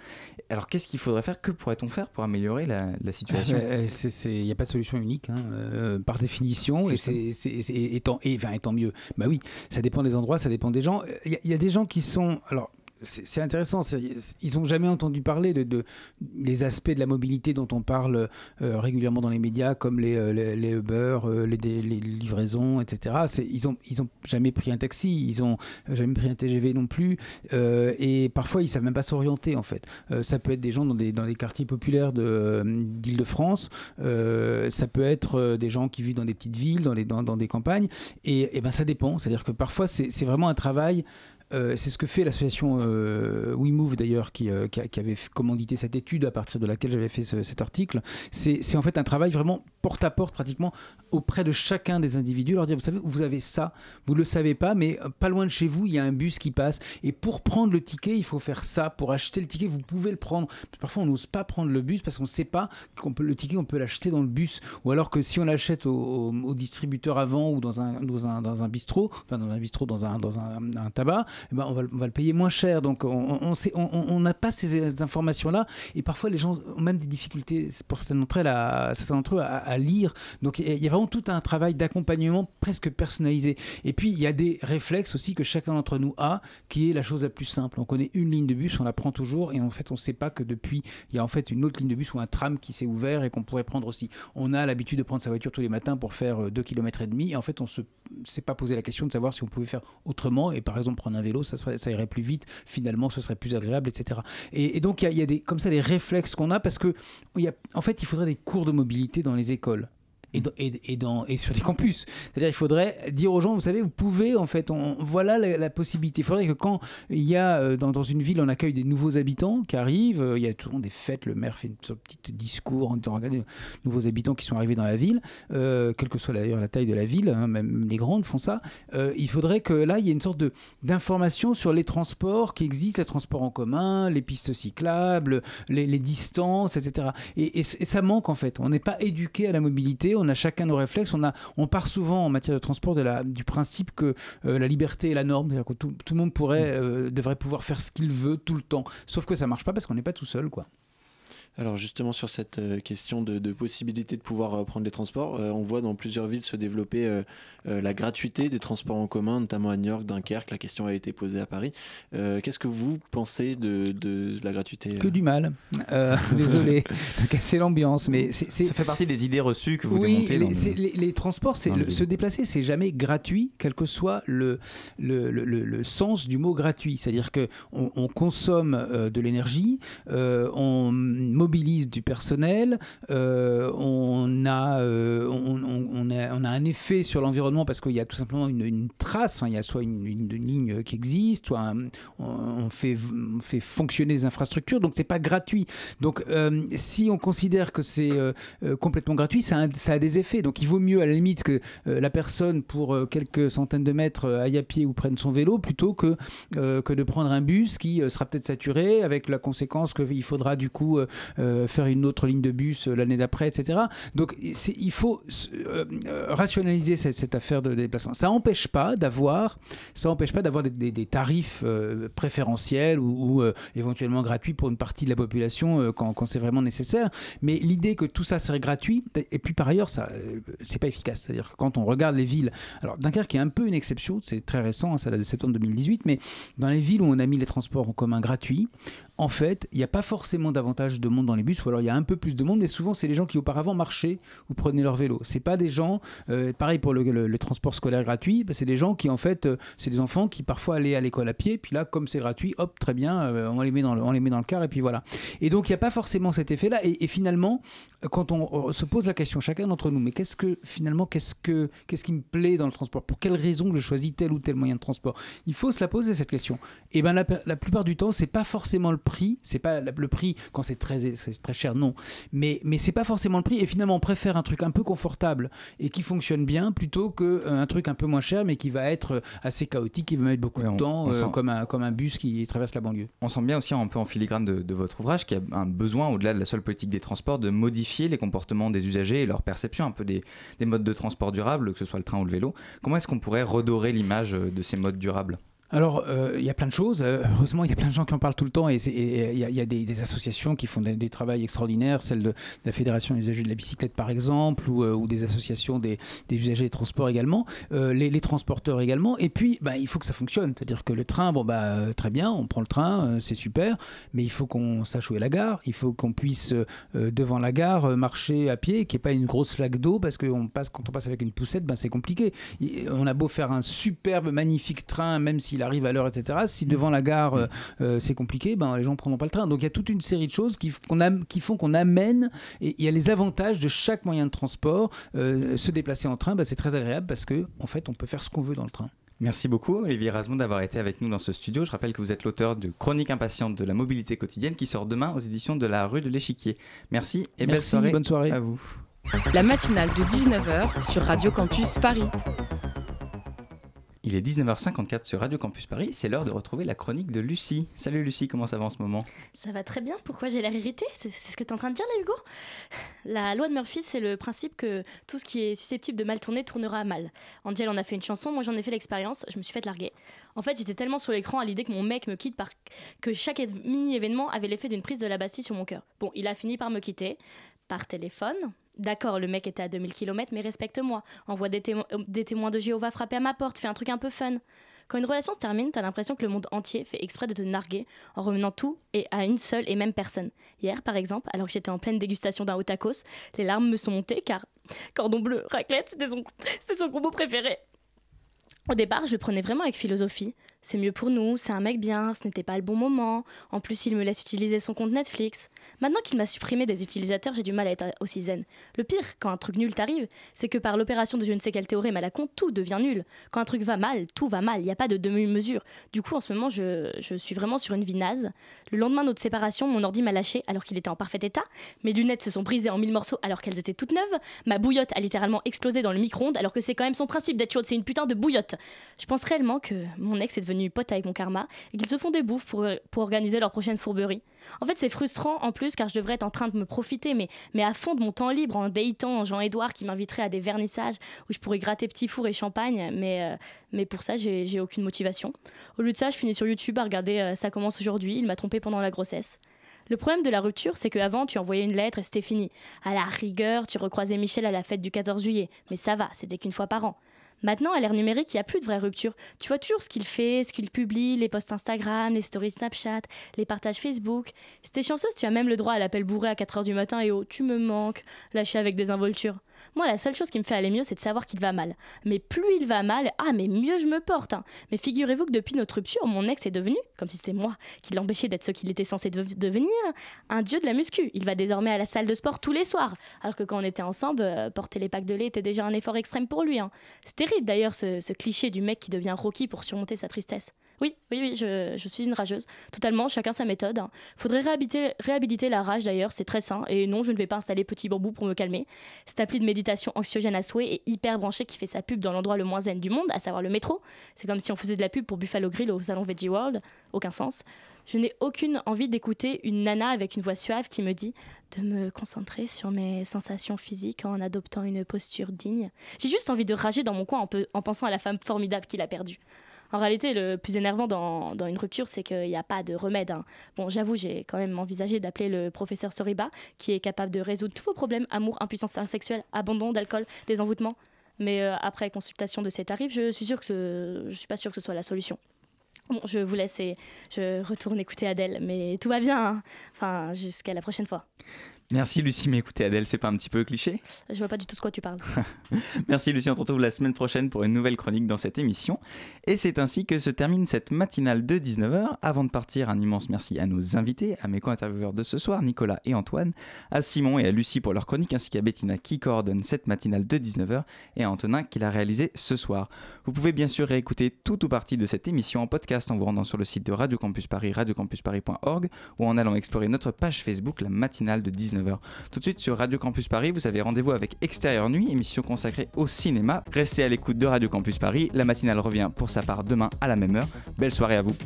Alors qu'est-ce qu'il faudrait faire? Que pourrait-on faire pour améliorer la, situation? (laughs) Il n'y a pas de solution unique, hein, par définition. Et c'est et, tant, et, enfin, mieux. Bah oui, ça dépend des endroits, ça dépend des gens. Il y, a des gens qui sont. Alors, c'est intéressant. Ils n'ont jamais entendu parler de, de, les aspects de la mobilité dont on parle euh, régulièrement dans les médias, comme les, euh, Uber, euh, les, livraisons, etc. Ils n'ont ont jamais pris un taxi, ils n'ont jamais pris un TGV non plus. et parfois, ils ne savent même pas s'orienter, en fait. ça peut être des gens dans des, des quartiers populaires d'Île-de-France. ça peut être des gens qui vivent dans des petites villes, dans, les, dans, dans des campagnes. Et, et ben, ça dépend. C'est-à-dire que parfois, c'est vraiment un travail euh, c'est ce que fait l'association euh, WeMove d'ailleurs, euh, qui, avait commandité cette étude à partir de laquelle j'avais fait cet article. C'est en fait un travail vraiment porte à porte pratiquement auprès de chacun des individus, leur dire, vous savez, vous avez ça, vous ne le savez pas, mais pas loin de chez vous, il y a un bus qui passe. Et pour prendre le ticket, il faut faire ça. Pour acheter le ticket, vous pouvez le prendre. Parfois, on n'ose pas prendre le bus parce qu'on ne sait pas qu'on peut le ticket, on peut l'acheter dans le bus. Ou alors que si on l'achète au, distributeur avant ou dans un, dans un, dans un bistrot, enfin dans un bistrot, dans un, dans un tabac, eh ben on, va, le payer moins cher. Donc on n'a pas ces, informations-là. Et parfois, les gens ont même des difficultés, pour certains d'entre eux, à, certains d'entre eux, à, lire. Donc il y a vraiment tout un travail d'accompagnement presque personnalisé. Et puis, il y a des réflexes aussi que chacun d'entre nous a, qui est la chose la plus simple. On connaît une ligne de bus, on la prend toujours. Et en fait, on ne sait pas que depuis, il y a en fait une autre ligne de bus ou un tram qui s'est ouvert et qu'on pourrait prendre aussi. On a l'habitude de prendre sa voiture tous les matins pour faire 2 km et demi. Et en fait, on ne s'est pas posé la question de savoir si on pouvait faire autrement. Et par exemple, prendre un vélo, ça ça, irait plus vite, finalement ce serait plus agréable, etc. Et, donc il y, a des, comme ça des réflexes qu'on a parce que en fait il faudrait des cours de mobilité dans les écoles et, dans, et, sur les campus. C'est-à-dire il faudrait dire aux gens, vous savez, vous pouvez, en fait, on, voilà la, possibilité. Il faudrait que quand il y a, euh, dans, dans, une ville, on accueille des nouveaux habitants qui arrivent, euh, il y a toujours des fêtes, le maire fait une petit discours en disant, regardez, nouveaux habitants qui sont arrivés dans la ville, euh, quelle que soit d'ailleurs la taille de la ville, hein, même les grandes font ça, il faudrait que là, il y ait une sorte d'information sur les transports qui existent, les transports en commun, les pistes cyclables, les, les distances, etc. Et, et, ça manque, en fait. On n'est pas éduqué à la mobilité, on a chacun nos réflexes. On, a, on part souvent en matière de transport de la, du principe que euh, la liberté est la norme, c'est-à-dire que tout, tout, le monde pourrait, mm. euh, devrait pouvoir faire ce qu'il veut tout le temps. Sauf que ça marche pas parce qu'on n'est pas tout seul, quoi. Alors justement sur cette euh, question de, possibilité de pouvoir euh, prendre les transports, euh, on voit dans plusieurs villes se développer la gratuité des transports en commun, notamment à New York, Dunkerque. La question a été posée à Paris. Qu'est-ce que vous pensez de, la gratuité Que du mal. (laughs) désolé de casser l'ambiance, mais ça fait partie des idées reçues que vous oui, démontez. Les, les, transports, c'est se déplacer, c'est jamais gratuit, quel que soit le, le, le, sens du mot gratuit. C'est-à-dire que on, consomme de l'énergie, on mobilise du personnel, euh, on, a, euh, on, a, on, a, un effet sur l'environnement parce qu'il y a tout simplement une, trace, il y a soit une, ligne qui existe, soit on, fait, fonctionner les infrastructures, donc c'est pas gratuit. Donc euh, si on considère que c'est complètement gratuit, ça a, ça a, des effets. Donc il vaut mieux à la limite que la personne pour quelques centaines de mètres aille à pied ou prenne son vélo plutôt que, que de prendre un bus qui sera peut-être saturé avec la conséquence qu'il faudra du coup faire une autre ligne de bus euh, l'année d'après, etc. Donc il faut euh, rationaliser cette, affaire de déplacement. Ça n'empêche pas d'avoir des, tarifs préférentiels ou, éventuellement gratuits pour une partie de la population quand, c'est vraiment nécessaire. Mais l'idée que tout ça serait gratuit, et puis par ailleurs, ça, c'est pas efficace. C'est-à-dire que quand on regarde les villes, alors Dunkerque est un peu une exception, c'est très récent, hein, ça date de septembre 2018, mais dans les villes où on a mis les transports en commun gratuits, en fait, il n'y a pas forcément davantage de monde dans les bus, ou alors il y a un peu plus de monde, mais souvent c'est les gens qui auparavant marchaient ou prenaient leur vélo. C'est pas des gens, euh, pareil pour le, transport scolaire gratuit, bah, c'est des gens qui en fait, euh, c'est des enfants qui parfois allaient à l'école à pied, puis là comme c'est gratuit, hop, très bien, euh, on les met dans le, on les met dans le car et puis voilà. Et donc il n'y a pas forcément cet effet-là. Et, finalement, quand on, se pose la question, chacun d'entre nous, mais qu'est-ce que finalement, qu'est-ce que qu'est-ce qui me plaît dans le transport? Pour quelle raison je choisis tel ou tel moyen de transport? Il faut se la poser cette question. Et ben la, la plupart du temps, c'est pas forcément le prix, c'est pas le prix quand c'est très, très cher, non. Mais, mais c'est pas forcément le prix. Et finalement, on préfère un truc un peu confortable et qui fonctionne bien plutôt qu'un euh, truc un peu moins cher mais qui va être euh, assez chaotique, qui va mettre beaucoup de temps, euh, comme, un, comme un bus qui traverse la banlieue. On sent bien aussi un peu en filigrane de, votre ouvrage qu'il y a un besoin, au-delà de la seule politique des transports, de modifier les comportements des usagers et leur perception un peu des, des modes de transport durables, que ce soit le train ou le vélo. Comment est-ce qu'on pourrait redorer l'image de ces modes durables? Alors, euh, il y a plein de choses. Euh, heureusement, il y a plein de gens qui en parlent tout le temps et il y, a, des, associations qui font des, travaux extraordinaires, celle de, la Fédération des usagers de la bicyclette par exemple, ou, euh, des associations des, usagers des transports également, les, transporteurs également. Et puis, bah, il faut que ça fonctionne. C'est-à-dire que le train, bon, bah, très bien, on prend le train, c'est super, mais il faut qu'on sache où est la gare, il faut qu'on puisse, devant la gare, marcher à pied, qu'il n'y ait pas une grosse flaque d'eau, parce que passe, quand on passe avec une poussette, ben, c'est compliqué. On a beau faire un superbe, magnifique train, même s'il arrive à l'heure, etc. Si devant la gare, euh, euh, c'est compliqué, ben, les gens ne prendront pas le train. Donc il y a toute une série de choses qui, qui font qu'on amène, et il y a les avantages de chaque moyen de transport. Euh, se déplacer en train, ben, c'est très agréable parce que en fait, on peut faire ce qu'on veut dans le train. Merci beaucoup, Olivier Rasmond, d'avoir été avec nous dans ce studio. Je rappelle que vous êtes l'auteur de Chronique impatiente de la mobilité quotidienne qui sort demain aux éditions de la rue de l'Échiquier. Merci et belle soirée. Bonne soirée à vous. La matinale de 19h sur Radio Campus Paris. Il est 19h54 sur Radio Campus Paris, c'est l'heure de retrouver la chronique de Lucie. Salut Lucie, comment ça va en ce moment? Ça va très bien, pourquoi j'ai l'air irritée? C'est ce que tu es en train de dire là Hugo? La loi de Murphy, c'est le principe que tout ce qui est susceptible de mal tourner tournera mal. Angel en a fait une chanson, moi j'en ai fait l'expérience, je me suis fait larguer. En fait, j'étais tellement sur l'écran à l'idée que mon mec me quitte par... que chaque mini-événement avait l'effet d'une prise de la Bastille sur mon cœur. Bon, il a fini par me quitter, par téléphone, D'accord, le mec était à 2000 km, mais respecte-moi. Envoie des, euh, des, témoins de Jéhovah frapper à ma porte, fais un truc un peu fun. Quand une relation se termine, t'as l'impression que le monde entier fait exprès de te narguer en remenant tout et à une seule et même personne. Hier, par exemple, alors que j'étais en pleine dégustation d'un tacos, les larmes me sont montées car cordon bleu, raclette, c'était son, son combo préféré. Au départ, je le prenais vraiment avec philosophie. C'est mieux pour nous, c'est un mec bien, ce n'était pas le bon moment. En plus, il me laisse utiliser son compte Netflix. Maintenant qu'il m'a supprimé des utilisateurs, j'ai du mal à être aussi zen. Le pire, quand un truc nul t'arrive, c'est que par l'opération de je ne sais quel théorème à la con, tout devient nul. Quand un truc va mal, tout va mal, il n'y a pas de demi-mesure. Du coup, en ce moment, je, je, suis vraiment sur une vie naze. Le lendemain de notre séparation, mon ordi m'a lâché alors qu'il était en parfait état. Mes lunettes se sont brisées en mille morceaux alors qu'elles étaient toutes neuves. Ma bouillotte a littéralement explosé dans le micro-ondes alors que c'est quand même son principe d'être chaude, c'est une putain de bouillotte. Je pense réellement que mon ex est devenu pote avec mon karma et qu'ils se font des bouffes pour, pour organiser leur prochaine fourberie. En fait, c'est frustrant en plus car je devrais être en train de me profiter, mais, mais à fond de mon temps libre en datant Jean-Edouard qui m'inviterait à des vernissages où je pourrais gratter petit four et champagne, mais, euh, mais pour ça, j'ai aucune motivation. Au lieu de ça, je finis sur YouTube à regarder euh, Ça commence aujourd'hui, il m'a trompé pendant la grossesse. Le problème de la rupture, c'est qu'avant, tu envoyais une lettre et c'était fini. À la rigueur, tu recroisais Michel à la fête du 14 juillet, mais ça va, c'était qu'une fois par an. Maintenant, à l'ère numérique, il n'y a plus de vraie rupture. Tu vois toujours ce qu'il fait, ce qu'il publie, les posts Instagram, les stories Snapchat, les partages Facebook. Si t'es chanceuse, tu as même le droit à l'appel bourré à 4h du matin et oh, tu me manques, lâché avec des involtures. Moi, la seule chose qui me fait aller mieux, c'est de savoir qu'il va mal. Mais plus il va mal, ah, mais mieux je me porte. Hein. Mais figurez-vous que depuis notre rupture, mon ex est devenu, comme si c'était moi qui l'empêchais d'être ce qu'il était censé devenir, un dieu de la muscu. Il va désormais à la salle de sport tous les soirs. Alors que quand on était ensemble, euh, porter les packs de lait était déjà un effort extrême pour lui. Hein. C'est terrible d'ailleurs ce, ce cliché du mec qui devient Rocky pour surmonter sa tristesse. Oui, oui, oui, je, suis une rageuse. Totalement, chacun sa méthode. Faudrait réhabiliter, la rage d'ailleurs, c'est très sain. Et non, je ne vais pas installer Petit Bambou pour me calmer. Cette appli de méditation anxiogène à souhait et hyper branchée qui fait sa pub dans l'endroit le moins zen du monde, à savoir le métro. C'est comme si on faisait de la pub pour Buffalo Grill au salon Veggie World. Aucun sens. Je n'ai aucune envie d'écouter une nana avec une voix suave qui me dit de me concentrer sur mes sensations physiques en adoptant une posture digne. J'ai juste envie de rager dans mon coin en pensant à la femme formidable qu'il a perdue. En réalité, le plus énervant dans, une rupture, c'est qu'il n'y a pas de remède. Hein. Bon, j'avoue, j'ai quand même envisagé d'appeler le professeur Soriba, qui est capable de résoudre tous vos problèmes amour, impuissance sexuelle, abandon d'alcool, désenvoûtement. Mais euh, après consultation de ces tarifs, je suis sûre que je suis pas sûre que ce soit la solution. Bon, je vous laisse et je retourne écouter Adèle, mais tout va bien. Hein. Enfin, jusqu'à la prochaine fois. Merci Lucie, mais écoutez Adèle, c'est pas un petit peu cliché Je vois pas du tout ce quoi tu parles. (laughs) Merci Lucie, on se retrouve la semaine prochaine pour une nouvelle chronique dans cette émission. Et c'est ainsi que se termine cette matinale de 19h. Avant de partir, un immense merci à nos invités, à mes co-intervieweurs de ce soir, Nicolas et Antoine, à Simon et à Lucie pour leur chronique, ainsi qu'à Bettina qui coordonne cette matinale de 19h, et à Antonin qui l'a réalisé ce soir. Vous pouvez bien sûr réécouter tout ou partie de cette émission en podcast en vous rendant sur le site de Radio Campus Paris, radiocampusparis.org, ou en allant explorer notre page Facebook, la matinale de 19h. Tout de suite sur Radio Campus Paris, vous avez rendez-vous avec Extérieur Nuit, émission consacrée au cinéma. Restez à l'écoute de Radio Campus Paris, la matinale revient pour sa part demain à la même heure. Belle soirée à vous.